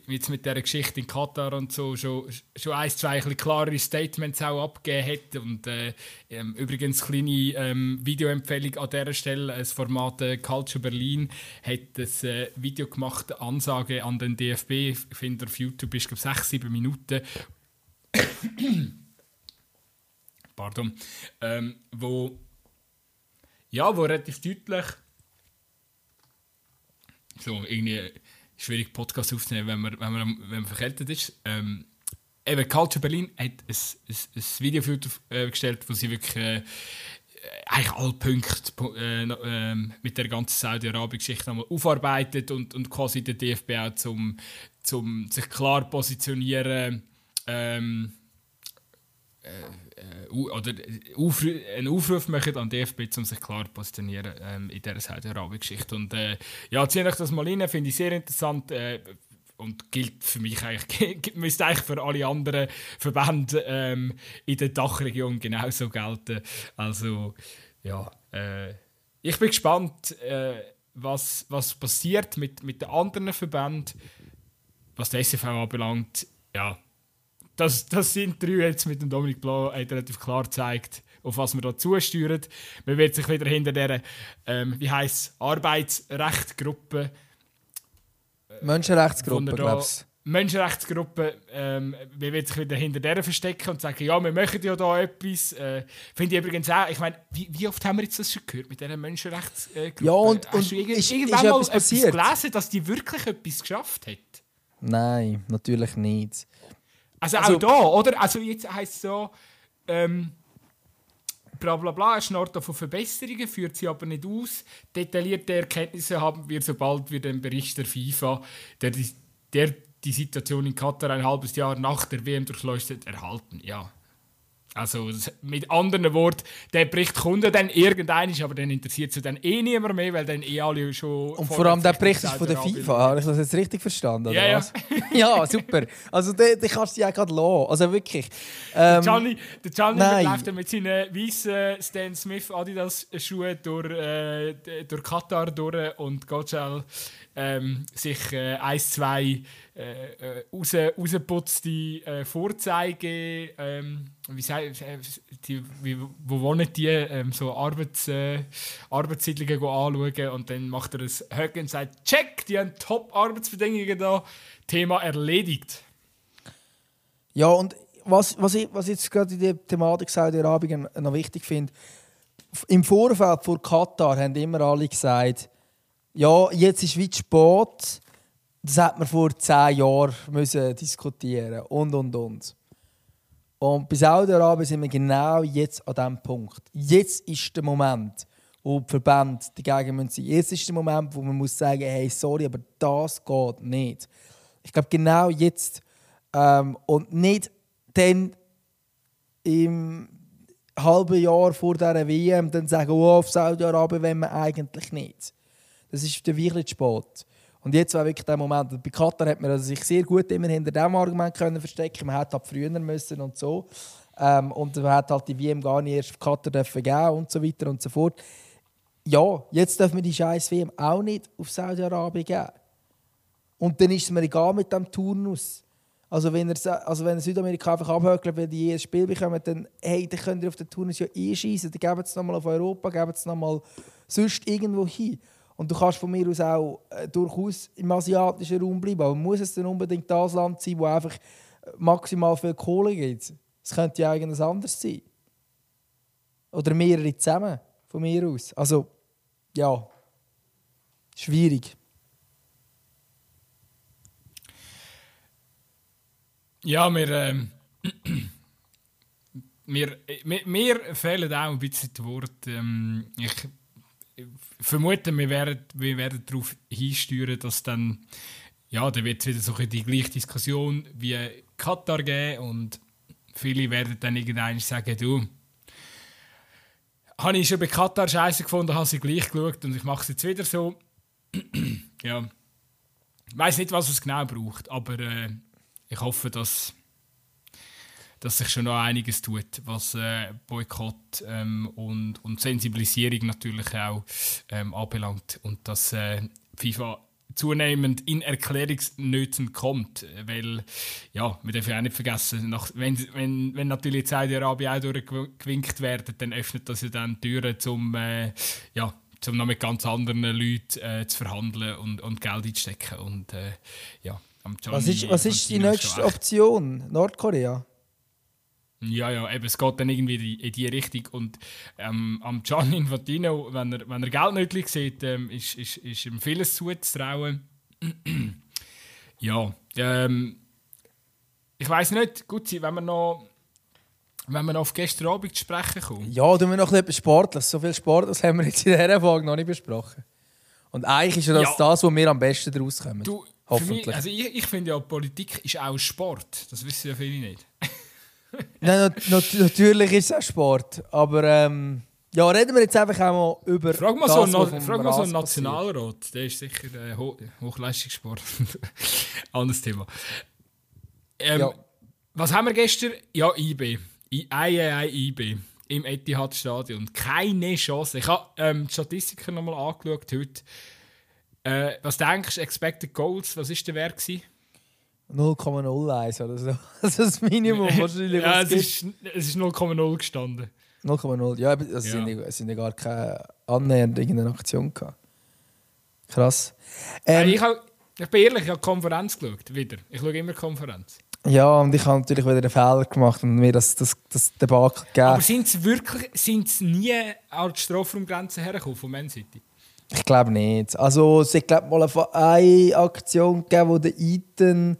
jetzt mit dieser Geschichte in Katar und so schon, schon ein, zwei ein klarere Statements auch abgegeben hat. Und äh, ähm, übrigens, kleine ähm, Videoempfehlung an dieser Stelle, das Format äh, Culture Berlin hat ein äh, Video gemacht, Ansage an den DFB, ich finde auf YouTube ist glaube sechs, sieben Minuten. (coughs) Pardon. Ähm, wo ja, wo relativ deutlich so irgendwie schwierig Podcast aufzunehmen, wenn man, wenn man, wenn man verkältet ist. Ähm, eben Culture Berlin hat ein, ein, ein Video YouTube äh, gestellt, wo sie wirklich äh, eigentlich alle Punkte äh, ähm, mit der ganzen Saudi-Arabien-Geschichte nochmal aufarbeitet und, und quasi den DFB auch zum, zum sich klar positionieren ähm, äh, u- oder äh, einen Aufruf machen an den DFB, um sich klar zu positionieren ähm, in dieser Saudi-Arabien-Geschichte. Und äh, ja, ziehe euch das mal rein, finde ich sehr interessant äh, und gilt für mich eigentlich, (laughs) müsste eigentlich für alle anderen Verbände ähm, in der Dachregion genauso gelten. Also, ja, äh, ich bin gespannt, äh, was, was passiert mit, mit den anderen Verbänden, was der SFV anbelangt. Ja, das, das sind drei jetzt mit dem Dominik Blau hat relativ klar gezeigt, auf was wir da zusteuern. Man wird sich wieder hinter dieser, ähm, wie heisst Arbeitsrechtgruppe, Menschenrechtsgruppe, Von der- glaubst Menschenrechtsgruppe, ähm, man wird sich wieder hinter der verstecken und sagen, ja, wir machen ja da etwas. Äh, Finde ich übrigens auch, ich meine, wie, wie oft haben wir jetzt das schon gehört mit dieser Menschenrechtsgruppe? Ja, und- Hast und du irgend, ist- irgendwann ist mal etwas etwas gelesen, dass die wirklich etwas geschafft hat? Nein, natürlich nicht. Also, Also- auch da, oder? Also jetzt heisst es so, ähm, bla bla bla, er schnarrt von Verbesserungen, führt sie aber nicht aus. Detaillierte Erkenntnisse haben wir, sobald wir den Bericht der FIFA, der, die- der die Situation in Katar ein halbes Jahr nach der WM durchleuchtet, erhalten. Ja. Also mit anderen Worten, der Bericht kommt ja dann irgendein, aber dann interessiert es dann eh niemand mehr, weil dann eh alle schon... Und vor allem der Bericht ist von der FIFA. Habe ich das jetzt richtig verstanden? Ja, ja. (laughs) ja, super. Also, den, den kannst du ja gerade lassen. Also wirklich. Ähm, Gianni, der Gianni nein. läuft dann mit seinen weißen Stan Smith Adidas Schuhen durch, äh, durch Katar durch und geht schnell ähm, sich äh, ein, zwei äh, äh, raus, rausputzte äh, Vorzeige, ähm, wie sei, die, wie, wo wohnen die, ähm, so Arbeits, äh, Arbeitssiedlungen anschauen und dann macht er ein Höcken und sagt, check, die haben top Arbeitsbedingungen da, Thema erledigt. Ja, und was, was, ich, was ich jetzt gerade in der Thematik Saudi-Arabien noch wichtig finde, im Vorfeld vor Katar haben immer alle gesagt, ja, jetzt ist wie spät, das hätte man vor zehn Jahren müssen diskutieren und und und. Und bei Saudi-Arabien sind wir genau jetzt an diesem Punkt. Jetzt ist der Moment, wo die Verbände dagegen müssen. Jetzt ist der Moment, wo man muss sagen, hey, sorry, aber das geht nicht. Ich glaube genau jetzt ähm, und nicht dann im halben Jahr vor dieser WM dann sagen, oh, auf Saudi-Arabien wollen wir eigentlich nicht. Das ist dann wirklich zu spät. Und jetzt war wirklich der Moment. Bei Katar hat man also sich sehr gut immer hinter diesem Argument können verstecken. Man hätte halt früher müssen und so. Ähm, und man hat halt die WM gar nicht erst auf Katar dürfen geben und so weiter und so fort. Ja, jetzt dürfen wir die scheiß WM auch nicht auf Saudi-Arabien geben. Und dann ist es mir egal mit dem Turnus. Also wenn er, also wenn er Südamerika einfach abhökelt, weil die jedes Spiel bekommen, dann, hey, dann könnt ihr auf den Tunis ja eh schießen. Dann geben es nochmal auf Europa, geben es nochmal sonst irgendwo hin. Und du kannst von mir aus auch äh, durchaus im asiatischen Raum bleiben. Aber muss es dann unbedingt das Land sein, wo einfach maximal viel Kohle gibt? Es könnte ja irgendwas anderes sein. Oder mehrere zusammen, von mir aus. Also, ja, schwierig. Ja, wir, ähm, mir, mir, mir fehlen auch ein bisschen die Worte. Ähm, ich vermute, wir werden, wir werden darauf hinsteuern, dass dann, ja, da wird es wieder so die gleiche Diskussion wie Katar geben und viele werden dann irgendwann sagen, du, habe ich schon bei Katar scheiße gefunden, habe sie gleich geschaut und ich mache es jetzt wieder so. (clears throat) ja. Ich weiß nicht, was es genau braucht, aber äh, ich hoffe, dass, dass sich schon noch einiges tut, was äh, Boykott ähm, und, und Sensibilisierung natürlich auch ähm, anbelangt und dass äh, FIFA zunehmend in Erklärungsnöten kommt, weil ja, wir dürfen ja auch nicht vergessen, nach, wenn, wenn, wenn natürlich Saudi-Arabien auch durchgewinkt werden, dann öffnet das ja dann Türen zum äh, ja, um noch mit ganz anderen Leuten äh, zu verhandeln und, und Geld einzustecken und äh, ja, was ist, was ist die nächste Option? Nordkorea? Ja, ja, eben, es geht dann irgendwie in die Richtung. Und ähm, am Gianni Infantino, wenn er, wenn er Geld nötig sieht, ähm, ist, ist, ist ihm vieles zuzutrauen. (clears throat) ja, ähm, ich weiß nicht, gut, wenn wir noch wenn wir noch auf gestern Abend zu sprechen kommen. Ja, tun wir noch etwas Sportliches. So viel Sportliches haben wir jetzt in dieser Folge noch nicht besprochen. Und eigentlich ist das, ja. das, was wir am besten daraus kommen. Du, Hoffentlich. Mich, also ich, ich finde ja, Politik ist auch Sport. Das wissen ja viele nicht. (laughs) (laughs) Nein, not, natürlich ist es auch Sport. Aber ähm, ja, reden wir jetzt einfach auch mal über. Frag mal das, so, no, frag mal so einen Nationalrat. Der ist sicher äh, Ho Hochleistungssport. (laughs) Anderes Thema. Ähm, ja. Was haben wir gestern? Ja, IB. I, I, I, IB. Im Etihad-Stadion. Keine Chance. Ich habe ähm, die Statistiken nochmal angeschaut heute. Äh, was denkst du, Expected Goals, was war der Wert? 0,01 oder so. (laughs) Das ist das Minimum wahrscheinlich. ja, es ist, es ist 0,0 gestanden. 0,0. Ja, es ja. sind, sind ja gar keine annähernd irgendeine Aktion gehabt. Krass. Ähm, ich, hab, ich bin ehrlich, ich habe Konferenz geschaut. Wieder. Ich schaue immer Konferenz. Ja, und ich habe natürlich wieder einen Fehler gemacht und mir das, das, das Debakel gegeben. Aber sind sie wirklich sind's nie an die Strafraumgrenze hergekommen von Man City? Ich glaube nicht. Also es hat glaub, mal eine Aktion gegeben, wo der Eaton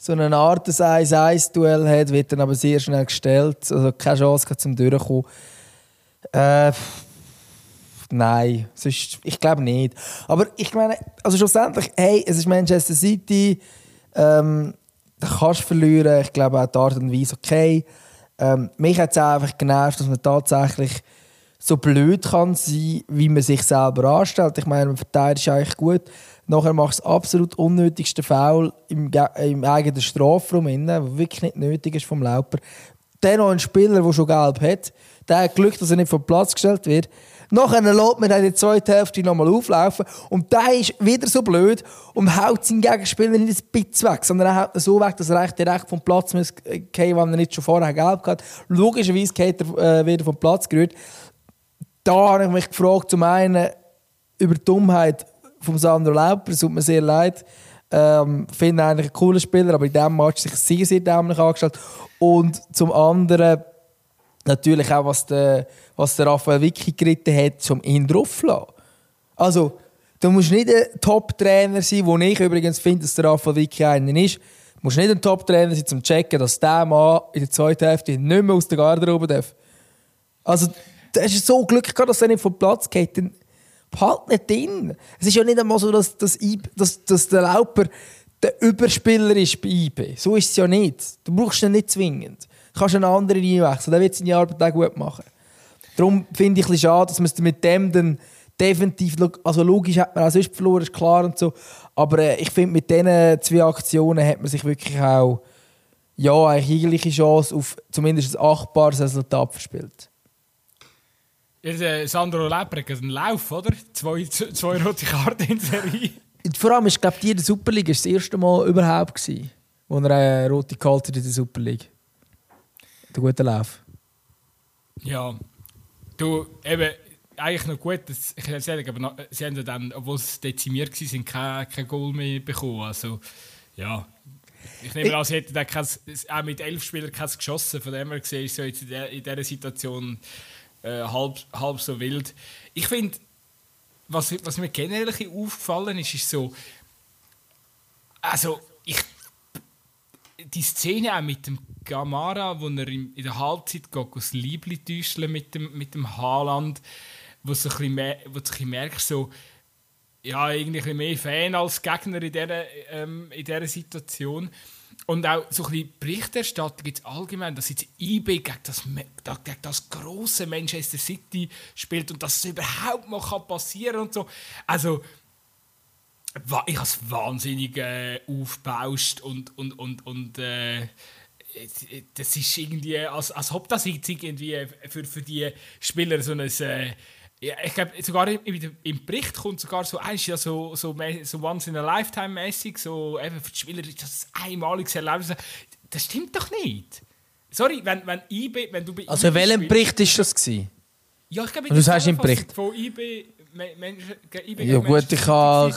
so eine Art 1-1-Duell hat, wird dann aber sehr schnell gestellt. Also keine Chance zum Durchkommen. Äh, nein, sonst, ich glaube nicht. Aber ich meine, also schlussendlich, hey, es ist Manchester City. Ähm, da kannst du verlieren. Ich glaube auch die Art und Weise okay. Ähm, mich hat es einfach genervt, dass man tatsächlich so blöd kann sein, wie man sich selber anstellt. Ich meine, man verteidigt eigentlich gut. Nachher machst du das absolut unnötigste Foul im, im eigenen Strafraum, der wirklich nicht nötig ist vom Lauper. Dann noch ein Spieler, der schon gelb hat, der hat Glück, dass er nicht vom Platz gestellt wird. Nachher lässt man dann in der zweiten Hälfte nochmal auflaufen und der ist wieder so blöd und haut seinen Gegenspieler nicht ein bisschen weg, sondern er haut ihn so weg, dass er direkt vom Platz muss gehen, wenn er nicht schon vorher gelb hat. Logischerweise geht er äh, wieder vom Platz gerührt da habe ich mich gefragt, zum einen über die Dummheit von Sandro Lauper, es tut mir sehr leid. Ähm, finde eigentlich ein cooler Spieler, aber in diesem Match sich sehr, sehr dämlich angestellt. Und zum anderen natürlich auch, was der, was der Raphael Vicky geritten hat, zum ihn drauf Also, du musst nicht ein Top-Trainer sein, wo ich übrigens finde, dass der Raphael Vicky einer ist. Du musst nicht ein Top-Trainer sein, um zu checken, dass der Mann in der zweiten Hälfte nicht mehr aus der Garderobe darf. Also, du hast so Glück gehabt, dass er nicht vom Platz geht. Dann halt nicht drin. Es ist ja nicht einmal so, dass, dass, dass, dass der Lauper der Überspieler ist bei IB. So ist es ja nicht. Du brauchst ihn nicht zwingend. Du kannst einen anderen einwechseln, der wird seine Arbeit auch gut machen. Darum finde ich es schade, dass man es mit dem dann definitiv, also logisch hat man auch sonst verloren, ist klar und so, aber äh, ich finde, mit diesen zwei Aktionen hat man sich wirklich auch ja, eigentlich jegliche Chance auf zumindest ein achtbares Resultat verspielt. Sandro Leper hat einen Lauf, oder? Zwei, zwei rote Karten in Serie. Vor allem, ich glaube, die in der Superliga war das erste Mal überhaupt. Gewesen. wo er eine rote gehalten in der Super League. Der gute Lauf. Ja, du, eben, eigentlich noch gut, dass, ich kann sagen, aber noch, sie haben dann, obwohl es dezimiert waren, kein, kein Goal mehr bekommen. Also, ja. Ich nehme an, sie hätten auch mit elf Spielern keins geschossen. Von dem her gesehen ist so jetzt in dieser Situation äh, halb, halb so wild. Ich finde, was, was mir generell aufgefallen ist, ist so, also ich, die Szene auch mit dem Gamara, wo er in, der Halbzeit geht, das Liebli täuschen mit dem, mit dem Haaland, wo, so ein du merkst, so, ja, irgendwie mehr Fan als Gegner in dieser, ähm, in dieser Situation. Und auch so ein bisschen Berichterstattung jetzt allgemein, dass jetzt IB gegen das, gegen das große Manchester City spielt und dass es überhaupt mal passieren kann und so. Also, ich habe es wahnsinnig äh, aufgebauscht und, und, und, und äh, das ist irgendwie, als, als ob das jetzt irgendwie für, für die Spieler so ein äh, ja, ich glaube, sogar im, im, Bericht kommt sogar so eins, ja, so, so, so once in a lifetime mäßig, so eben für die Spieler ist das ein einmaliges Erlebnis. Das stimmt doch nicht. Sorry, wenn, wenn IB, wenn du bei Also, welchem Bericht ist das gewesen? Ja, ich glaube, du sagst im Bericht von IB, IB Ja gut, ich habe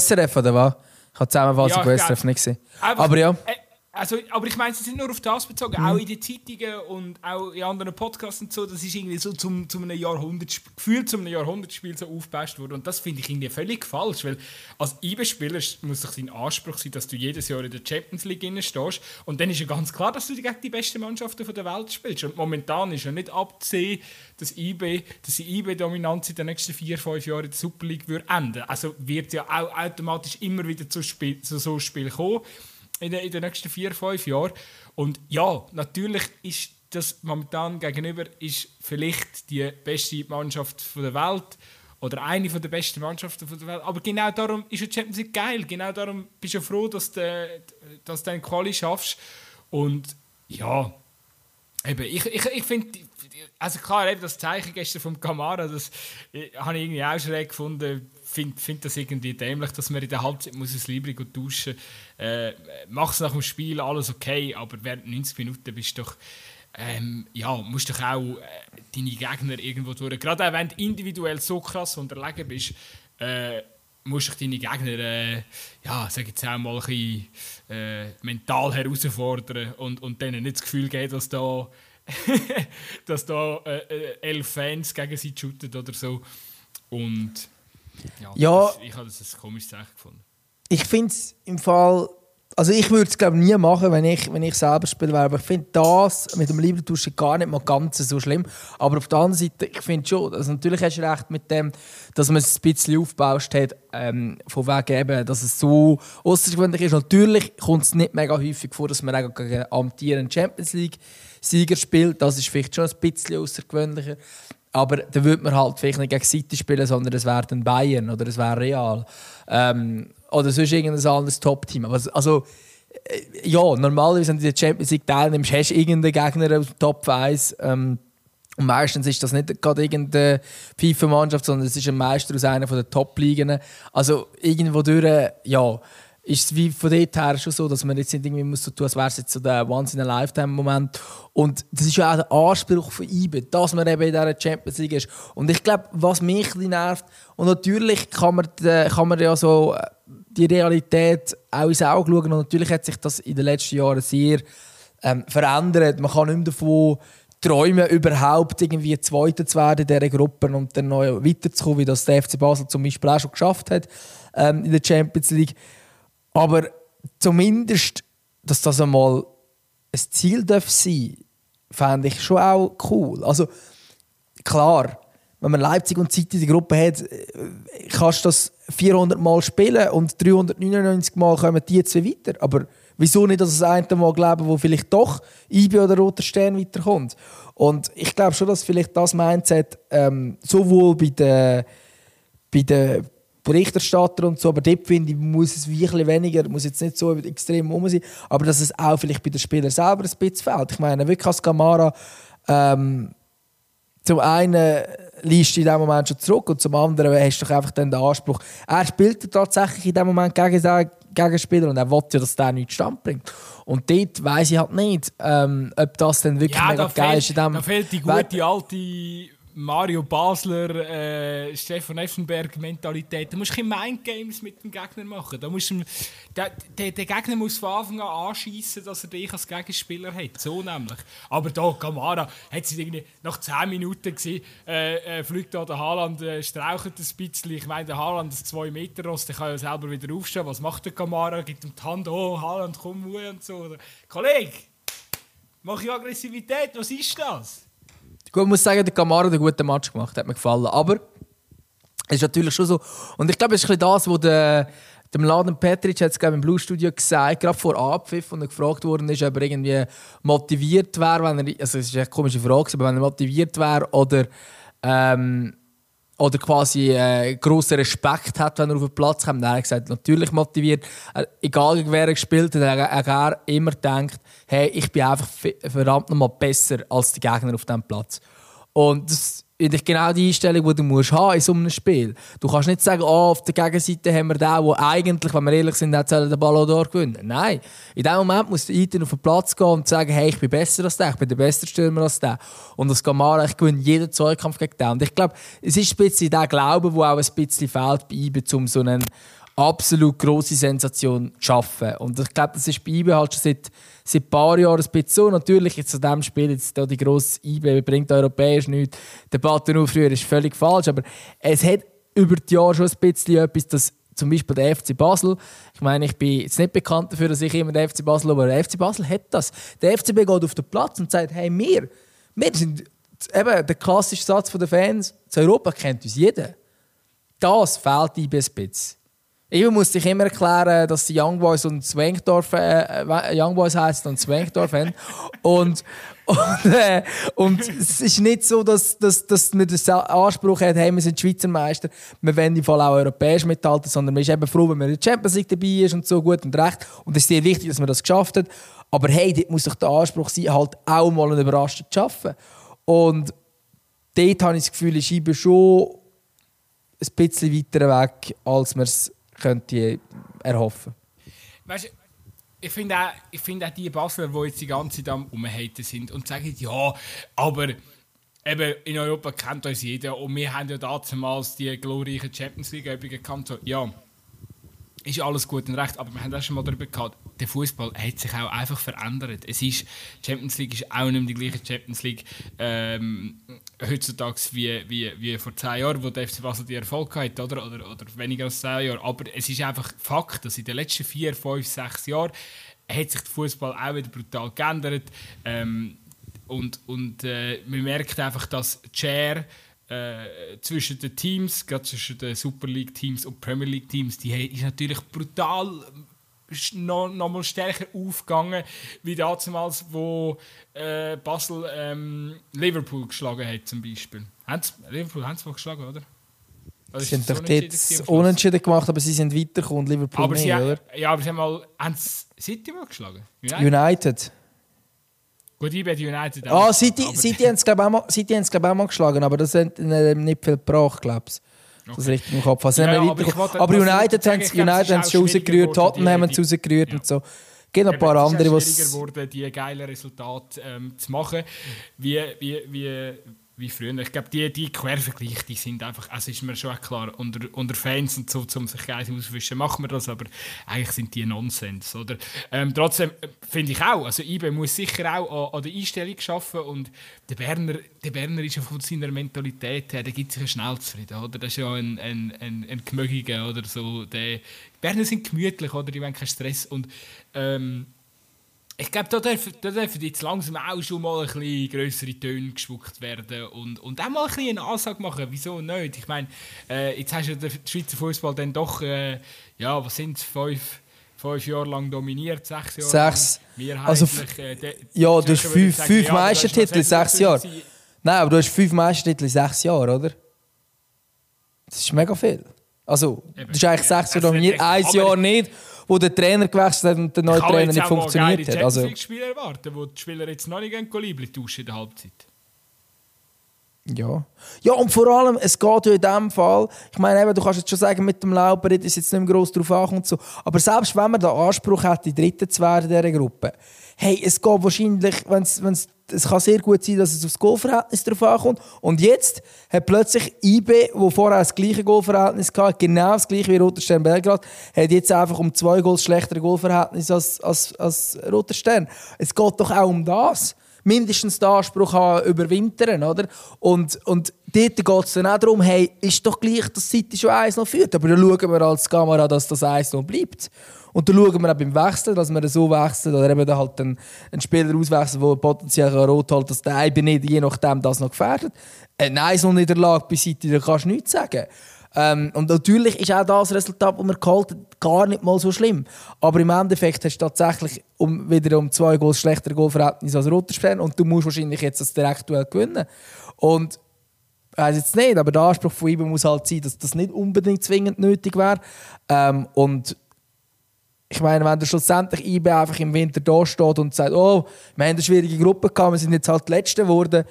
SRF oder was? Ich habe Zusammenfassung ja, von SRF nicht gesehen. Aber ja. Äh, also, aber ich meine, ist nicht nur auf das bezogen, mhm. auch in den Zeitungen und auch in anderen Podcasts und so, das ist irgendwie so zum, zum einem Jahrhundert, gefühlt zum einem Jahrhundertspiel so aufgebaut worden. Und das finde ich irgendwie völlig falsch, weil als IB-Spieler muss es dein Anspruch sein, dass du jedes Jahr in der Champions League stehst. Und dann ist ja ganz klar, dass du gegen die besten Mannschaften der Welt spielst. Und momentan ist ja nicht abzusehen, dass, IB, dass die IB-Dominanz in den nächsten vier, fünf Jahren in der Super League würde enden. Also wird ja auch automatisch immer wieder zu, Spiel, zu so Spiel kommen in den, in den nächsten vier, fünf Jahren. Und ja, natürlich ist das momentan gegenüber ist vielleicht die beste Mannschaft der Welt oder eine der besten Mannschaften der Welt. Aber genau darum ist die Champions League geil. Genau darum bist du froh, dass du, dass du einen Quali schaffst. Und ja, eben, ich, ich, ich finde, also klar, eben das Zeichen gestern vom Kamara, das äh, habe ich irgendwie auch schräg gefunden finde find das irgendwie dämlich, dass man in der Halbzeit muss es lieber duschen äh, Mach es nach dem Spiel, alles okay, aber während 90 Minuten bist du doch ähm, ja, musst doch auch äh, deine Gegner irgendwo durch. Gerade auch wenn du individuell so krass unterlegen bist, äh, musst du deine Gegner, äh, ja, sag jetzt auch mal ein bisschen, äh, mental herausfordern und, und denen nicht das Gefühl geben, dass da, (laughs) dass da äh, äh, elf Fans gegen sie shooten oder so. Und ja, ja das, ich habe das ein komisches Zeichen gefunden. Ich finde es im Fall. Also ich würde es glaube nie machen, wenn ich, wenn ich selber spiele, aber ich finde das mit dem Liebertauschen gar nicht mal ganz so schlimm. Aber auf der anderen Seite, ich finde schon, also natürlich hast du recht mit dem, dass man es ein bisschen aufgebaut hat, ähm, von wegen eben, dass es so außergewöhnlich ist. Natürlich kommt es nicht mega häufig vor, dass man auch gegen amtierenden Champions League Sieger spielt. Das ist vielleicht schon ein bisschen außergewöhnlicher. Aber dann würde man halt vielleicht nicht gegen City spielen, sondern es wäre dann Bayern oder es wäre Real. Ähm, oder sonst irgendein anderes Top-Team. Also, äh, ja, normalerweise, wenn du in der Champions League teilnimmst, hast du irgendeinen Gegner aus dem Top 1. Ähm, und meistens ist das nicht gerade irgendeine FIFA-Mannschaft, sondern es ist ein Meister aus einer der Top-Ligen. Also irgendwo durch, ja, ist es wie von dort her schon so, dass man jetzt nicht irgendwie muss so tun, als wäre es jetzt so der Once-in-a-Lifetime-Moment. Und das ist ja auch der Anspruch von IBE, dass man eben in dieser Champions League ist. Und ich glaube, was mich nervt, und natürlich kann man, kann man ja so äh, die Realität auch ins Auge schauen, und natürlich hat sich das in den letzten Jahren sehr ähm, verändert. Man kann nicht mehr davon träumen, überhaupt irgendwie Zweiter zu werden in dieser Gruppe und dann noch weiterzukommen, wie das der FC Basel zum Beispiel auch schon geschafft hat ähm, in der Champions League. Aber zumindest, dass das einmal ein Ziel darf sein fände ich schon auch cool. Also klar, wenn man Leipzig und City in der Gruppe hat, äh, kannst du das 400 Mal spielen und 399 Mal kommen die zwei weiter. Aber wieso nicht das eine Mal glauben, wo vielleicht doch IB oder Roter Stern weiterkommt? Und ich glaube schon, dass vielleicht das Mindset ähm, sowohl bei den, bei den Berichterstatter und so, aber dort finde ich, muss es wirklich weniger, muss jetzt nicht so extrem um sein, aber dass es auch vielleicht bei den Spielern selber ein bisschen fehlt. Ich meine, wirklich als Kamara ähm, zum einen liest du in dem Moment schon zurück und zum anderen hast du doch einfach dann den Anspruch, er spielt tatsächlich in dem Moment gegen, Gegenspieler und er will ja, dass der nichts stand bringt. Und dort weiss ich halt nicht, ähm, ob das dann wirklich Ja, mega da geil fehlt, ist. in dem- da fehlt die gute alte Mario Basler, äh, Stefan Effenberg-Mentalität. Da musst du keine Mindgames mit dem Gegner machen. Da musst du, der, der, der Gegner muss von Anfang an anschießen, dass er dich als Gegenspieler hat. So nämlich. Aber da, Kamara, hat sie irgendwie nach 10 Minuten gesehen, äh, äh, fliegt da der Haaland, äh, strauchelt ein bisschen. Ich meine, der Haaland ist 2 Meter groß, der kann ja selber wieder aufstehen. Was macht der Kamara? Gibt ihm die Hand, oh, Haaland, komm, Ruhe und so. Kollege, mach ich Aggressivität, was ist das? Gut, ich muss sagen, der Kamara hat einen guten Match gemacht, hat mir gefallen. Aber es ist natürlich schon so. Und ich glaube, es ist ein das, was der, der Mladen Petric hat im Blue Studio gesagt, gerade vor Abpfiff, und er gefragt worden ist, ob er irgendwie motiviert wäre, wenn er, also es ist eine komische Frage, aber wenn er motiviert wäre oder ähm, oder quasi äh, grossen Respekt hat, wenn er auf den Platz kommt. Hat er gesagt, natürlich motiviert. Er, egal gegen wer er gespielt hat, er, er, er immer denkt, hey, ich bin einfach verdammt nochmal besser als die Gegner auf diesem Platz. Und das genau die Einstellung, die du musst haben in so einem Spiel. Du kannst nicht sagen, oh, auf der Gegenseite haben wir den, der eigentlich, wenn wir ehrlich sind, den Ballon d'Or gewinnen. Nein, in dem Moment muss der Ethan auf den Platz gehen und sagen, hey, ich bin besser als der, ich bin der beste Stürmer als der. Und das Gamara, ich gewinne jeden Zweikampf gegen den. Und ich glaube, es ist ein bisschen der Glaube, der auch ein bisschen fehlt bei IBE, um so eine absolut grosse Sensation zu schaffen. Und ich glaube, das ist bei IBE halt schon seit, seit ein paar Jahren ein bisschen so. Natürlich, jetzt zu diesem Spiel, jetzt die grosse IBE bringt europäisch nichts. Die Debatte nur früher ist völlig falsch, aber es hat über die Jahre schon ein bisschen etwas, dass zum Beispiel der FC Basel, ich meine, ich bin jetzt nicht bekannt dafür, dass ich immer den FC Basel, aber der FC Basel hat das. Der FCB geht auf den Platz und sagt, hey, wir, wir sind eben der klassische Satz der Fans, zu Europa kennt uns jeder. Das fehlt IB ein bisschen. Ich muss sich immer erklären, dass die Young Boys und Zwengdorf, äh, äh, Young Boys heißt und Zwengdorf haben. Und, und, äh, und es ist nicht so, dass, dass, dass man den Anspruch hat, hey, wir sind Schweizer Meister, wir wollen im Fall auch europäisch mithalten, sondern man ist eben froh, wenn man in der Champions League dabei ist und so gut und recht. Und es ist sehr wichtig, dass man das geschafft hat. Aber hey, dort muss doch der Anspruch sein, halt auch mal einen Überraschung zu schaffen. Und dort habe ich das Gefühl, ist IBE schon ein bisschen weiter weg, als man es könnte erhoffen. Weißt ich finde auch, ich finde auch die Basler, die jetzt die ganze Zeit am Umhaten sind und sagen, ja, aber eben in Europa kennt uns jeder und wir haben ja damals die glorreichen Champions League-Übungen gehabt. So, ja, ist alles gut und recht, aber wir haben auch schon mal darüber gehabt, der Fußball hat sich auch einfach verändert. Es ist, Champions League ist auch nicht mehr die gleiche Champions League ähm, heutzutage wie, wie, wie vor zehn Jahren, wo der FC Basel die Erfolg hatte, oder? Oder, oder weniger als zehn Jahre. Aber es ist einfach Fakt, dass in den letzten vier, fünf, sechs Jahren hat sich der Fußball auch wieder brutal geändert. Ähm, und und äh, man merkt einfach, dass die Share äh, zwischen den Teams, gerade zwischen den Super League Teams und Premier League Teams, die ist natürlich brutal noch, noch mal stärker aufgegangen, wie damals, wo äh, Basel ähm, Liverpool geschlagen hat zum Beispiel. Haben's, Liverpool haben sie mal geschlagen, oder? Oder Sie haben doch jetzt unentschieden gemacht, aber sie sind weitergekommen, Liverpool aber nicht, sie, oder? Ja, aber sie haben mal haben sie City mal geschlagen. United? United. Gut, ich bin United Ah, auch, City, aber- City haben es glaube ich, auch mal- City haben's, glaub ich, auch mal geschlagen, aber das hat äh, nicht viel gebracht, glaube ich. Das Okay. richtig im Kopf. Also, sie Ja, aber ich wollte- aber United haben es es ist schon rausgerührt, Tottenham haben es rausgerührt ja. und so. Gibt noch ein paar es ist andere, die schwieriger geworden, die geilen Resultate ähm, zu machen, wie, wie, wie, wie früher. Ich glaube, die, die Quervergleiche, die sind einfach, also ist mir schon klar, unter, unter Fans und so, um sich geil auszuwischen, machen wir das, aber eigentlich sind die Nonsens, oder? Ähm, trotzdem äh, finde ich auch, also IBE muss sicher auch an, an der Einstellung arbeiten und der Berner, der Berner ist von seiner Mentalität her, der gibt sich schnell zufrieden, oder? Das ist ja ein, ein, ein, ein Gemögiger oder so. Der, die Berner sind gemütlich, oder? Die wollen keinen Stress und ähm, ich glaube, da dürfen, da dürfen jetzt langsam auch schon mal ein bisschen grössere Töne gespuckt werden und, und auch mal ein bisschen eine Ansage machen. Wieso nicht? Ich meine, äh, jetzt hast du den Schweizer Fußball dann doch, äh, ja, was sind es, fünf, fünf Jahre lang dominiert, sechs Jahre Sechs. lang. Also, äh, de- Ja, du hast fünf, sagen, fünf ja, Meistertitel in sechs Jahren. Nein, aber du hast fünf Meistertitel in sechs Jahren, oder? Das ist mega viel. Also, Eben. du hast eigentlich sechs Jahre dominiert, ein Jahr nicht, wo der Trainer gewechselt hat und der neue Kann Trainer jetzt nicht funktioniert hat. Champions Also, League-Spiele erwarten, wo die Spieler jetzt noch nicht Liebling tauschen in der Halbzeit. Ja. Ja, und vor allem, es geht ja in dem Fall, ich meine, eben, du kannst jetzt schon sagen, mit dem Lauberit ist jetzt nicht mehr gross drauf ankommt, so. aber selbst wenn man den Anspruch hat, die Dritte zu werden in dieser Gruppe, hey, es geht wahrscheinlich, wenn's, wenn's, es kann sehr gut sein, dass es aufs Goalverhältnis drauf ankommt. Und jetzt hat plötzlich IB, wo vorher das gleiche Goalverhältnis hatte, genau das gleiche wie Roter Stern Belgrad, hat jetzt einfach um zwei Goals schlechtere Goalverhältnis als, als, als Roter Stern. Es geht doch auch um das mindestens den Anspruch haben, überwintern, oder? Und, und dort geht es dann auch darum, hey, ist doch gleich, dass City schon eins noch führt, aber dann schauen wir als Kamera, dass das eins noch bleibt. Und dann schauen wir auch beim Wechseln, dass wir so wechseln oder eben halt einen, einen Spieler auswechseln, der potenziell rot hält, dass der eben nicht je nachdem das noch gefährdet. Eine 1 Niederlage bei City, da kannst du nichts sagen. Ähm, und natürlich ist auch das Resultat, das man geholt hat, gar nicht mal so schlimm. Aber im Endeffekt hast du tatsächlich um, wieder um zwei Goals schlechter Goalverhältnis als Roter und du musst wahrscheinlich jetzt das Direktduell gewinnen. Und ich weiß jetzt nicht, aber der Anspruch von ihm muss halt sein, dass das nicht unbedingt zwingend nötig wäre. Ähm, und ich meine, wenn der schlussendlich IB einfach im Winter da steht und sagt, oh, wir haben eine schwierige Gruppe gehabt, wir sind jetzt halt die Letzte geworden,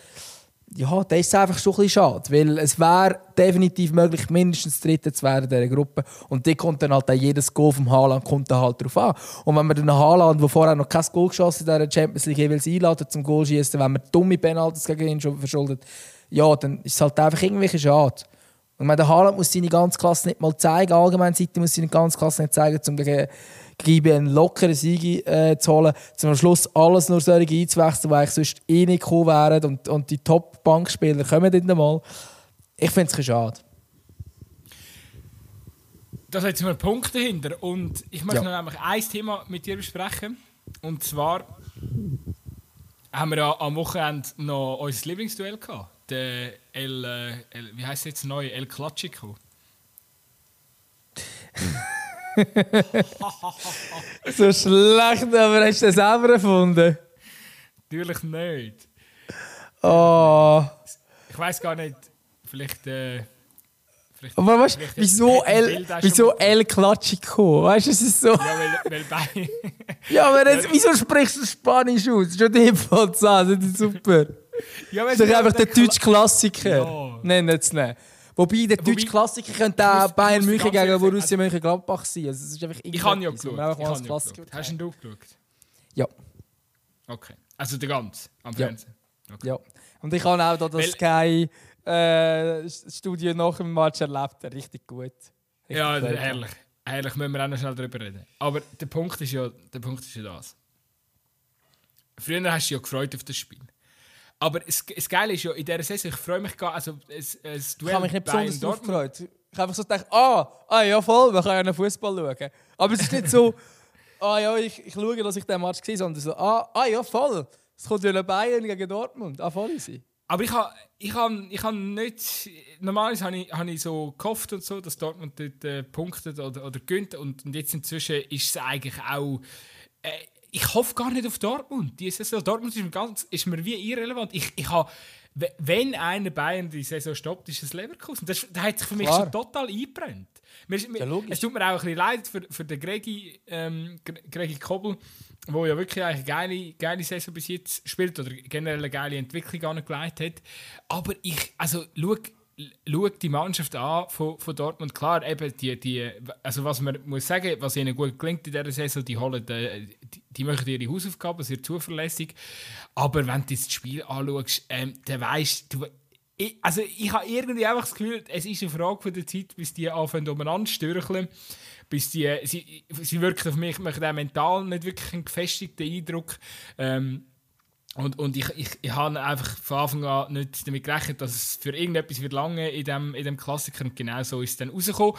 ja, das ist einfach schon ein bisschen schade, weil es wäre definitiv möglich, mindestens Dritte zu werden in dieser Gruppe. Und die kommt dann halt auch jedes Goal vom Haaland kommt dann halt drauf an. Und wenn man den Haaland, der vorher noch kein Goal geschossen hat, in dieser Champions League jeweils einladen zum Goal schießen, wenn man dumme Penalties gegen ihn schon verschuldet, ja, dann ist es halt einfach irgendwie schade. Und meine, der Haaland muss seine ganze Klasse nicht mal zeigen, allgemein Seite muss seine ganze Klasse nicht zeigen, um gegen Gibi einen lockeren Sieg äh, zu holen, zum Schluss alles nur solche einzuwechseln, die eigentlich sonst eh nicht gekommen wären und, und die Top-Bankspieler kommen dann mal. Ich finde es schade. Da hat jetzt einen Punkt dahinter und ich möchte ja. noch nämlich ein Thema mit dir besprechen und zwar haben wir ja am Wochenende noch unser Lieblingsduell gehabt, der El, äh, El wie heißt jetzt neu, El Classico. (laughs) (laughs) so schlecht, aber hast du das selber erfunden? Natürlich nicht. Oh. Ich weiß gar nicht, vielleicht. Äh, vielleicht aber weißt du, wieso El, wieso El Classico? Weißt du, es ist so. Ja, weil, weil bei. (laughs) ja, aber jetzt, wieso sprichst du Spanisch aus? Schon die Infos das ist super. Ja, das ist doch einfach der deutsche Klassiker. Ja. Nein, jetzt nicht. Wobei, der deutsche Klassiker könnte auch Bayern München gegen Borussia Mönchengladbach sein. Also, es ist einfach ich habe ja geschaut. Hast du ihn geschaut? Ja. Okay. Also der ganze am Fernsehen? Ja. Okay. ja. Und ich habe auch da das Sky äh, Studio nach dem Match erlebt. Richtig gut. Richtig ja, gut. herrlich. Herrlich, müssen wir auch noch schnell darüber reden. Aber der Punkt ist ja, der Punkt ist ja das. Früher hast du dich ja gefreut auf das Spiel. Aber das, das Geile ist ja, in dieser Saison, ich freue mich gar also es, es Duell Ich habe mich nicht besonders darauf gefreut. Ich habe einfach so gedacht, ah, ah ja voll, wir können ja einen Fußball schauen. Aber es ist nicht so, (laughs) ah ja, ich, ich schaue, dass ich den Match sehe, sondern so, ah, ah ja voll, es kommt ja Bayern gegen Dortmund, ah voll easy. Aber ich habe ich hab, ich hab nicht. Normalerweise habe ich, hab ich so gehofft und so, dass Dortmund dort äh, punktet oder, oder gönnt. Und, und jetzt inzwischen ist es eigentlich auch. Äh, ich hoffe gar nicht auf Dortmund. Die Saison Dortmund ist mir, ganz, ist mir wie irrelevant. Ich, ich habe, wenn einer Bayern die Saison stoppt, ist es Leverkusen. Das, das hat sich für mich Klar. schon total eingebrannt. Mir, ja, es tut mir auch ein bisschen leid für, für den Gregi, ähm, Gregi Kobel, der ja wirklich eine geile, geile Saison bis jetzt spielt oder generell eine geile Entwicklung angelegt hat. Aber ich, also schau, schaut die Mannschaft an von, von Dortmund. Klar, eben die, die, also was man muss sagen, was ihnen gut gelingt in dieser Saison, die holen, die, die machen ihre Hausaufgaben sehr zuverlässig. Aber wenn du das Spiel anschaust, ähm, dann weißt du, ich, also ich habe irgendwie einfach das Gefühl, es ist eine Frage von der Zeit, bis die anfangen umeinander stürcheln, bis die, sie, sie wirken auf mich, machen auch mental nicht wirklich einen gefestigten Eindruck. Ähm, und, und ich, ich, ich habe einfach von Anfang an nicht damit gerechnet, dass es für irgendetwas wird lange in dem, in dem Klassiker und genau so ist es dann rausgekommen.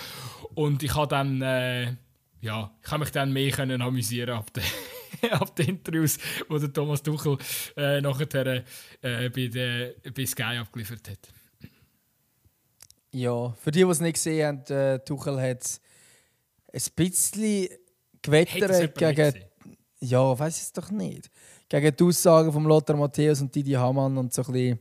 Und ich habe dann, äh, ja, ich habe mich dann mehr können amüsieren ab den, (laughs) ab den Interviews, die der Thomas Tuchel äh, nachher äh, bei, der, bei Sky abgeliefert hat. Ja, für die, die es nicht gesehen haben, äh, Tuchel hat ein bisschen gewettert gegen... Ja, weiß es doch nicht gegen die Aussagen von Lothar Matthäus und Didi Hamann und so ein bisschen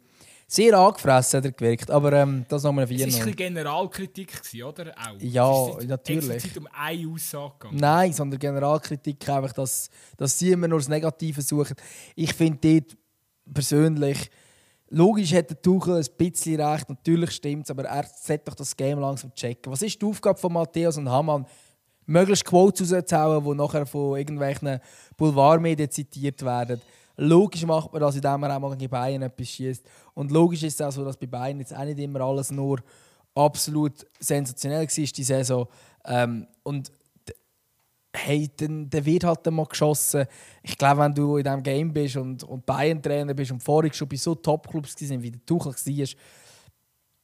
sehr angefressen hat er gewirkt. Aber ähm, das nochmal vier. Es war ein Generalkritik, oder? Auch. Ja, es natürlich. Es um eine Aussage gegangen. Nein, sondern Generalkritik einfach, dass, dass sie immer nur das Negative suchen. Ich finde dort persönlich logisch hat der Tuchel ein bisschen recht, natürlich stimmt es, aber er sollte doch das Game langsam checken. Was ist die Aufgabe von Matthäus und Hamann? Möglichst Quotes rauszuhauen, die nachher von irgendwelchen Boulevardmedien zitiert werden. Logisch macht man das, indem man auch mal gegen Bayern etwas schießt. Und logisch ist es auch so, dass bei Bayern jetzt auch nicht immer alles nur absolut sensationell war, die Saison. Ähm, und hey, dann, dann wird halt mal geschossen. Ich glaube, wenn du in diesem Game bist und, und Bayern-Trainer bist und vorher schon bei so Top-Clubs wie der Tuchel war,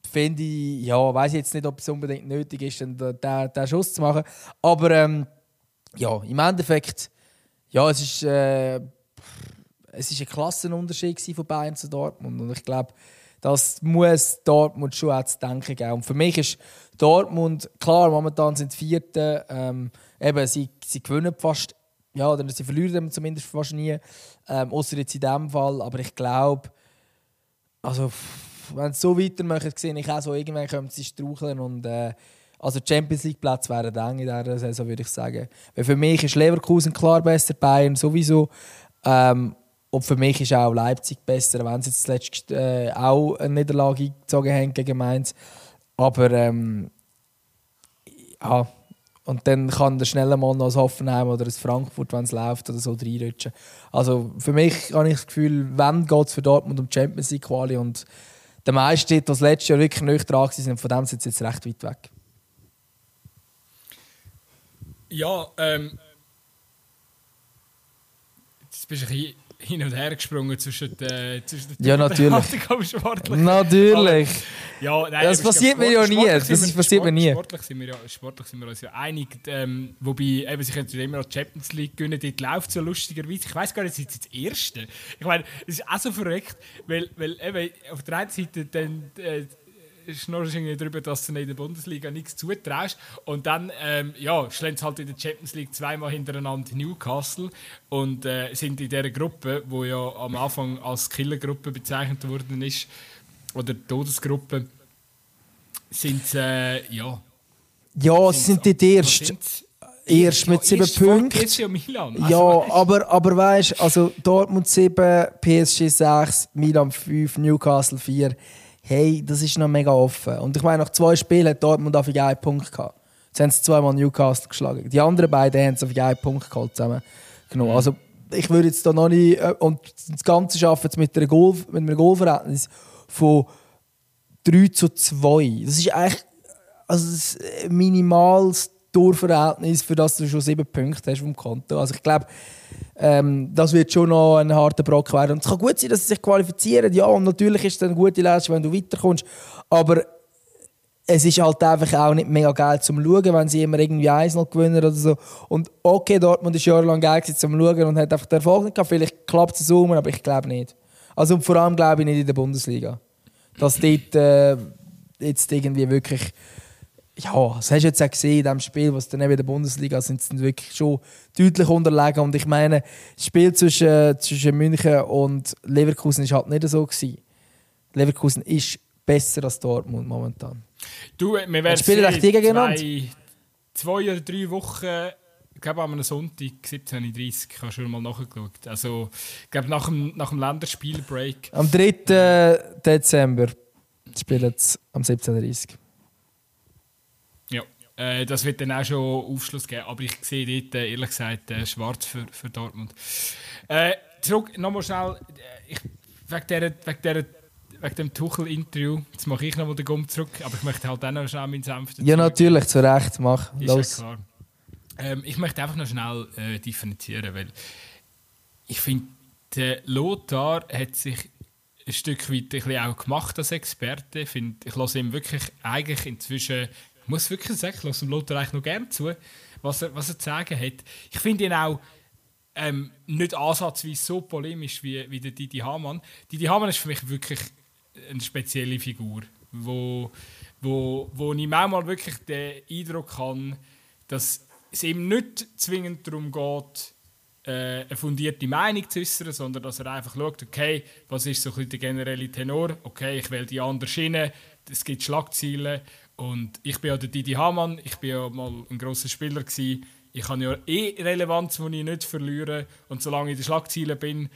finde ich, ja, weiß jetzt nicht, ob es unbedingt nötig ist, den, den, Schuss zu machen. Aber ähm, ja, im Endeffekt, ja, es ist, äh, es ist ein Klassenunterschied von Bayern zu Dortmund. Und ich glaube, das muss Dortmund schon auch zu denken geben. Und für mich ist Dortmund, klar, momentan sind sie Vierte, ähm, eben, sie, sie gewinnen fast, ja, oder sie verlieren zumindest fast nie, ähm, außer jetzt in diesem Fall. Aber ich glaube, also, wenn sie so weitermachen, sehe ich auch so, irgendwann können sie straucheln und äh, also Champions League Platz wären eng in dieser Saison, würde ich sagen. Weil für mich ist Leverkusen klar besser, Bayern sowieso. Ähm, und für mich ist auch Leipzig besser, wenn sie jetzt zuletzt äh, auch eine Niederlage eingezogen haben gegen Mainz. Aber ähm, ja, und dann kann der schnelle Mann noch ein Hoffenheim oder ein Frankfurt, wenn es läuft, oder so reinrutschen. Also für mich habe ich das Gefühl, wenn geht es für Dortmund um Champions League Quali und der meiste, die das letzte Jahr wirklich nicht dran sind, von dem sind sie jetzt recht weit weg. Ja, ähm, jetzt bist du ein bisschen hin und her gesprungen zwischen, äh, zwischen Ja, natürlich. (laughs) Natürlich. ja, nein, das passiert mir ja nie. Das ist, passiert mir nie. Sportlich sind wir, ja, sportlich sind wir uns ja einig. Ähm, wobei, eben, sie können immer noch die Champions League gewinnen. Dort läuft es ja lustigerweise. Ich weiß gar nicht, sind sie das Erste? Ich meine, es ist auch so verrückt, weil, weil eben, auf der einen Seite dann, äh, schnurrst irgendwie darüber, dass du in der Bundesliga nichts zutraust. Und dann ähm, ja, schlägt halt in der Champions League zweimal hintereinander Newcastle und äh, sind in dieser Gruppe, wo ja am Anfang als Killergruppe bezeichnet worden ist, oder Todesgruppe, sind äh, ja. Ja, sie sind die ersten. Erst mit sieben Punkten. Milan. Also, ja, aber, aber weißt du, also Dortmund 7, PSG 6, Milan 5, Newcastle 4 hey, das ist noch mega offen. Und ich meine, nach zwei Spielen hat Dortmund auf einen Punkt gehabt. Jetzt haben sie zweimal Newcastle geschlagen. Die anderen beiden haben es auf einen Punkt geholt zusammen. Genau. Also, ich würde jetzt da noch nicht. Äh, und das Ganze schaffen jetzt mit, einer Goal, mit einem Goalverhältnis von 3 zu 2. Das ist eigentlich also das minimales Torverhältnis, für das du schon sieben Punkte hast vom Konto. Also ich glaube, ähm, das wird schon noch ein harter Brock werden. Und es kann gut sein, dass sie sich qualifizieren. Ja, und natürlich ist es eine gute Leistung, wenn du weiterkommst. Aber es ist halt einfach auch nicht mega geil zum Schauen, wenn sie immer irgendwie 1-0 gewinnen oder so. Und okay, Dortmund ist jahrelang geil zum Schauen und hat einfach den Erfolg nicht gehabt. Vielleicht klappt es um, aber ich glaube nicht. Also vor allem glaube ich nicht in der Bundesliga. Dass dort äh, jetzt irgendwie wirklich ja, das hast du jetzt auch gesehen in diesem Spiel, was dann in der Bundesliga sind, sind wirklich schon deutlich unterlegen. Und ich meine, das Spiel zwischen, zwischen München und Leverkusen ist halt nicht so gewesen. Leverkusen ist besser als Dortmund momentan. Du, wir werden spielen recht. Zwei, zwei oder drei Wochen, ich glaube am Sonntag 17.30 Uhr, du schon mal nachgeschaut. Also, ich glaube nach dem, nach dem Länderspielbreak. Am 3. Dezember spielen sie am 17.30 Uhr. Äh, das wird dann auch schon Aufschluss geben. Aber ich sehe dort, äh, ehrlich gesagt, äh, schwarz für, für Dortmund. Äh, zurück, nochmal schnell. Ich, wegen, der, wegen, der, wegen dem Tuchel-Interview. Jetzt mache ich nochmal den Gumm zurück. Aber ich möchte halt auch noch schnell meinen Senf Ja, natürlich, zu Recht. Mach. Ist Los. Ja klar. Ähm, ich möchte einfach noch schnell äh, differenzieren, weil ich finde, der Lothar hat sich ein Stück weit ein auch gemacht als Experte. Ich, find, ich lasse ihm wirklich eigentlich inzwischen muss wirklich sagen, ich lasse Lothar eigentlich noch gerne zu, was er, was er zu sagen hat. Ich finde ihn auch ähm, nicht ansatzweise so polemisch wie, wie der Didi Hamann. Didi Hamann ist für mich wirklich eine spezielle Figur, wo, wo, wo ich manchmal wirklich den Eindruck habe, dass es ihm nicht zwingend darum geht, äh, eine fundierte Meinung zu äußern, sondern dass er einfach schaut, okay, was ist so ein bisschen der generelle Tenor, okay, ich will die andere Schiene, es gibt Schlagziele und ich bin ja der Didi Hamann, ich bin ja mal ein großer Spieler gewesen. Ich habe ja eh Relevanz, die ich nicht verliere. Und solange ich in den Schlagzeilen bin,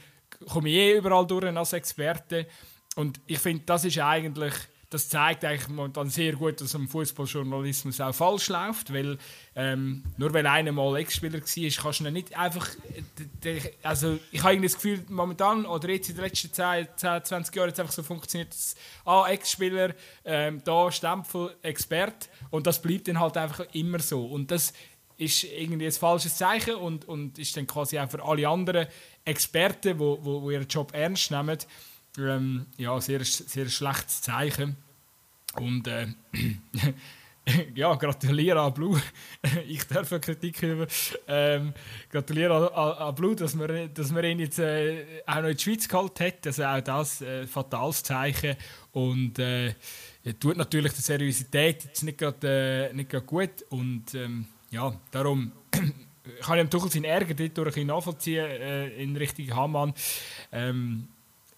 komme ich eh überall durch als Experte. und ich finde, das ist eigentlich das zeigt eigentlich momentan sehr gut, dass am Fußballjournalismus auch falsch läuft, weil ähm, nur weil einer mal Ex-Spieler war, kannst du nicht einfach, also ich habe das Gefühl, momentan oder jetzt in den letzten 10, 10 20 Jahren jetzt einfach so funktioniert, dass ah, Ex-Spieler, ähm, da Stempel, Expert und das bleibt dann halt einfach immer so und das ist irgendwie ein falsches Zeichen und, und ist dann quasi auch für alle anderen Experten, die wo, wo, wo ihren Job ernst nehmen, ähm, ja, sehr, sehr schlechtes Zeichen. Und äh, (clears throat) ja, gratuliere an Blue. (laughs) ich darf eine Kritik über. Ähm, gratuliere an, an, Blue, dass man, dass man ihn jetzt äh, auch noch in die Schweiz geholt hat. Also auch das ein äh, fatales Zeichen. Und äh, tut natürlich die Seriosität jetzt nicht gerade äh, gut. Und ähm, ja, darum (clears throat) kann ich am Tuchel seinen Ärger dort nachvollziehen äh, in Richtung Hamann. Ähm,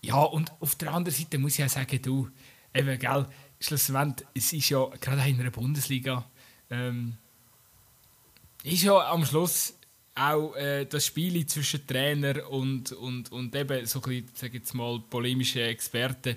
ja, und auf der anderen Seite muss ich ja sagen, du, eben, gell, schlussendlich, es ist ja gerade in der Bundesliga, ähm, ist ja am Schluss auch äh, das Spiel zwischen Trainer und, und, und eben so ein bisschen, jetzt mal, polemische Experten.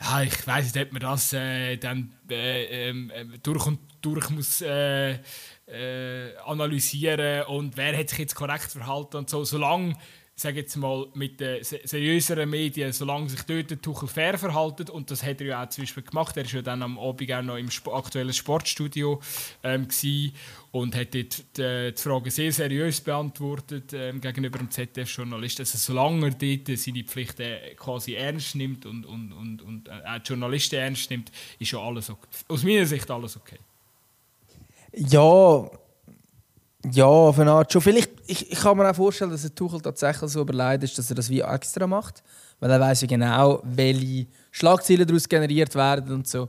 Ja, ich weiß nicht, ob man das äh, dann äh, ähm, äh, durch und durch muss äh, äh, analysieren und wer hat sich jetzt korrekt verhalten und so. Solange sage jetzt mal, mit den seriöseren Medien, solange sich dort der Tuchel fair verhalten, und das hat er ja auch zum Beispiel gemacht, er war ja dann am Abend auch noch im aktuellen Sportstudio ähm, und hat dort die, die Frage sehr seriös beantwortet ähm, gegenüber dem ZDF-Journalist. Also solange er dort seine Pflichten quasi ernst nimmt und, und, und, und äh, auch die Journalisten ernst nimmt, ist ja alles okay. Aus meiner Sicht alles okay. Ja, ja, auf eine Art schon. Vielleicht, ich, ich kann mir auch vorstellen, dass der Tuchel tatsächlich so überlegt ist, dass er das wie extra macht. Weil er weiß ja genau, welche Schlagzeilen daraus generiert werden und so.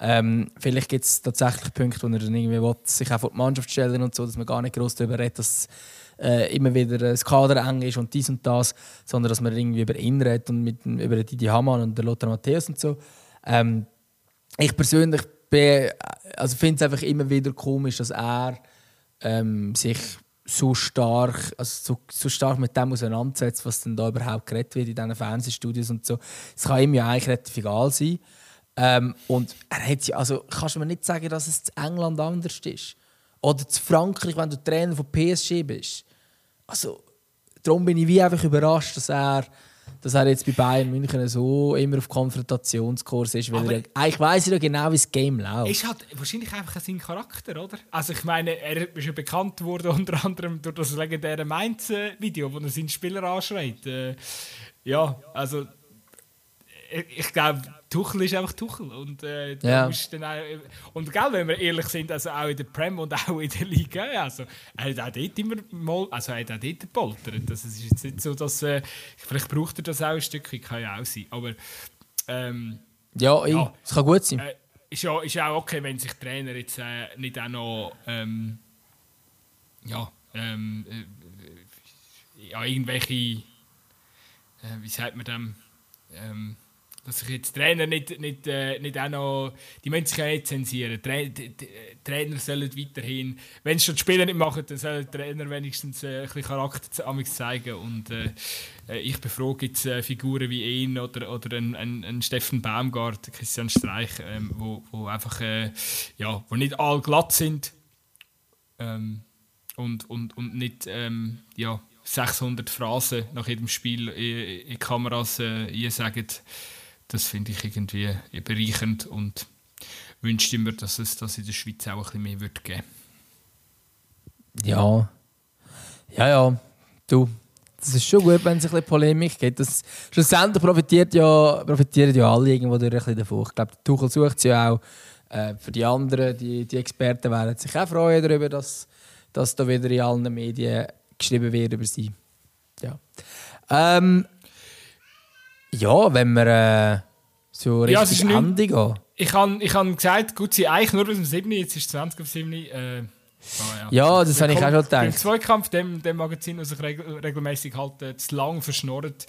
Ähm, vielleicht gibt es tatsächlich Punkte, wo er dann irgendwie will, sich auch vor die Mannschaft stellen und so, dass man gar nicht groß darüber redet, dass äh, immer wieder das Kader eng ist und dies und das, sondern dass man irgendwie über ihn redet und mit, über Didi Hamann und Lothar Matthäus und so. Ähm, ich persönlich also finde es einfach immer wieder komisch, dass er ähm, sich so stark, also so, so, stark mit dem auseinandersetzt, was denn da überhaupt geredet wird in diesen Fernsehstudios und so. Es kann ihm ja eigentlich relativ egal sein. Ähm, und er hat ja, also kannst du mir nicht sagen, dass es in England anders ist. Oder zu Frankreich, wenn du Trainer von PSG bist. Also, darum bin ich wie einfach überrascht, dass er dass er jetzt bei Bayern München so immer auf Konfrontationskurs ist, weil er, eigentlich weiß er ja genau, wie das Game läuft. Ist halt wahrscheinlich einfach sein Charakter, oder? Also ich meine, er ist ja bekannt worden (laughs) unter anderem durch das legendäre Mainz-Video, wo er seinen Spieler anschreit. Äh, ja, also ich glaube, Tuchel ist einfach Tuchel. Und, äh, ja. dann auch, und gell, wenn wir ehrlich sind, also auch in der Prem und auch in der Liga, also, er hat auch dort immer mal, also er hat auch dort gepoltert. Also, es ist jetzt nicht so, dass, äh, vielleicht braucht er das auch ein Stückchen, kann ja auch sein. Aber, ähm, ja, es ja, kann gut sein. Äh, ist ja ist auch okay, wenn sich Trainer jetzt äh, nicht auch noch, ähm, ja, ähm, äh, ja, irgendwelche, äh, wie sagt man dem, ähm, dass sich jetzt Trainer nicht, nicht, äh, nicht auch noch, die müssen sich ja nicht zensieren. Tra die, Trainer sollen weiterhin, wenn es schon die Spieler nicht machen, dann sollen die Trainer wenigstens äh, ein bisschen Charakter zeigen. Und äh, äh, ich befrage jetzt äh, Figuren wie ihn oder, oder einen, einen, einen Steffen Baumgart, Christian Streich, ähm, wo, wo einfach, äh, ja, wo nicht all glatt sind ähm, und, und, und nicht, ähm, ja, 600 Phrasen nach jedem Spiel in, in Kameras äh, sagen das finde ich irgendwie bereichernd und wünschte mir, dass es das in der Schweiz auch ein bisschen mehr wird geben Ja. Ja, ja. Du, das ist schon gut, wenn es ein bisschen Polemik gibt. Das, schlussendlich profitiert ja, profitieren ja alle irgendwo durch ein bisschen davon. Ich glaube, Tuchel sucht es ja auch. Äh, für die anderen, die, die Experten werden sich auch freuen darüber, dass, dass da wieder in allen Medien geschrieben wird über sie. Ja. Ähm, ja, wenn wir äh, so richtig ja, Ende gehen. Ich habe ich hab gesagt, gut, sie eigentlich nur bis zum 7. Jetzt ist es 20 auf 7. Äh, Oh, ja. ja, das habe ich auch schon gedacht. Im Zweikampf, dem, dem Magazin, das sich regel regelmäßig halt äh, zu lang verschnorrt.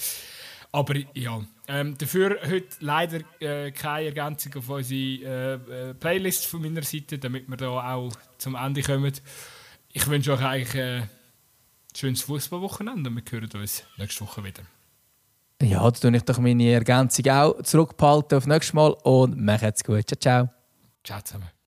Aber ja, ähm, dafür heute leider äh, keine Ergänzung auf unsere äh, äh, Playlist von meiner Seite, damit wir da auch zum Ende kommen. Ich wünsche euch eigentlich ein äh, schönes Fußballwochenende und wir hören uns nächste Woche wieder. Ja, da tue ich doch meine Ergänzung auch zurückbehalten auf nächstes Mal und macht's gut. Ciao, ciao. Ciao zusammen.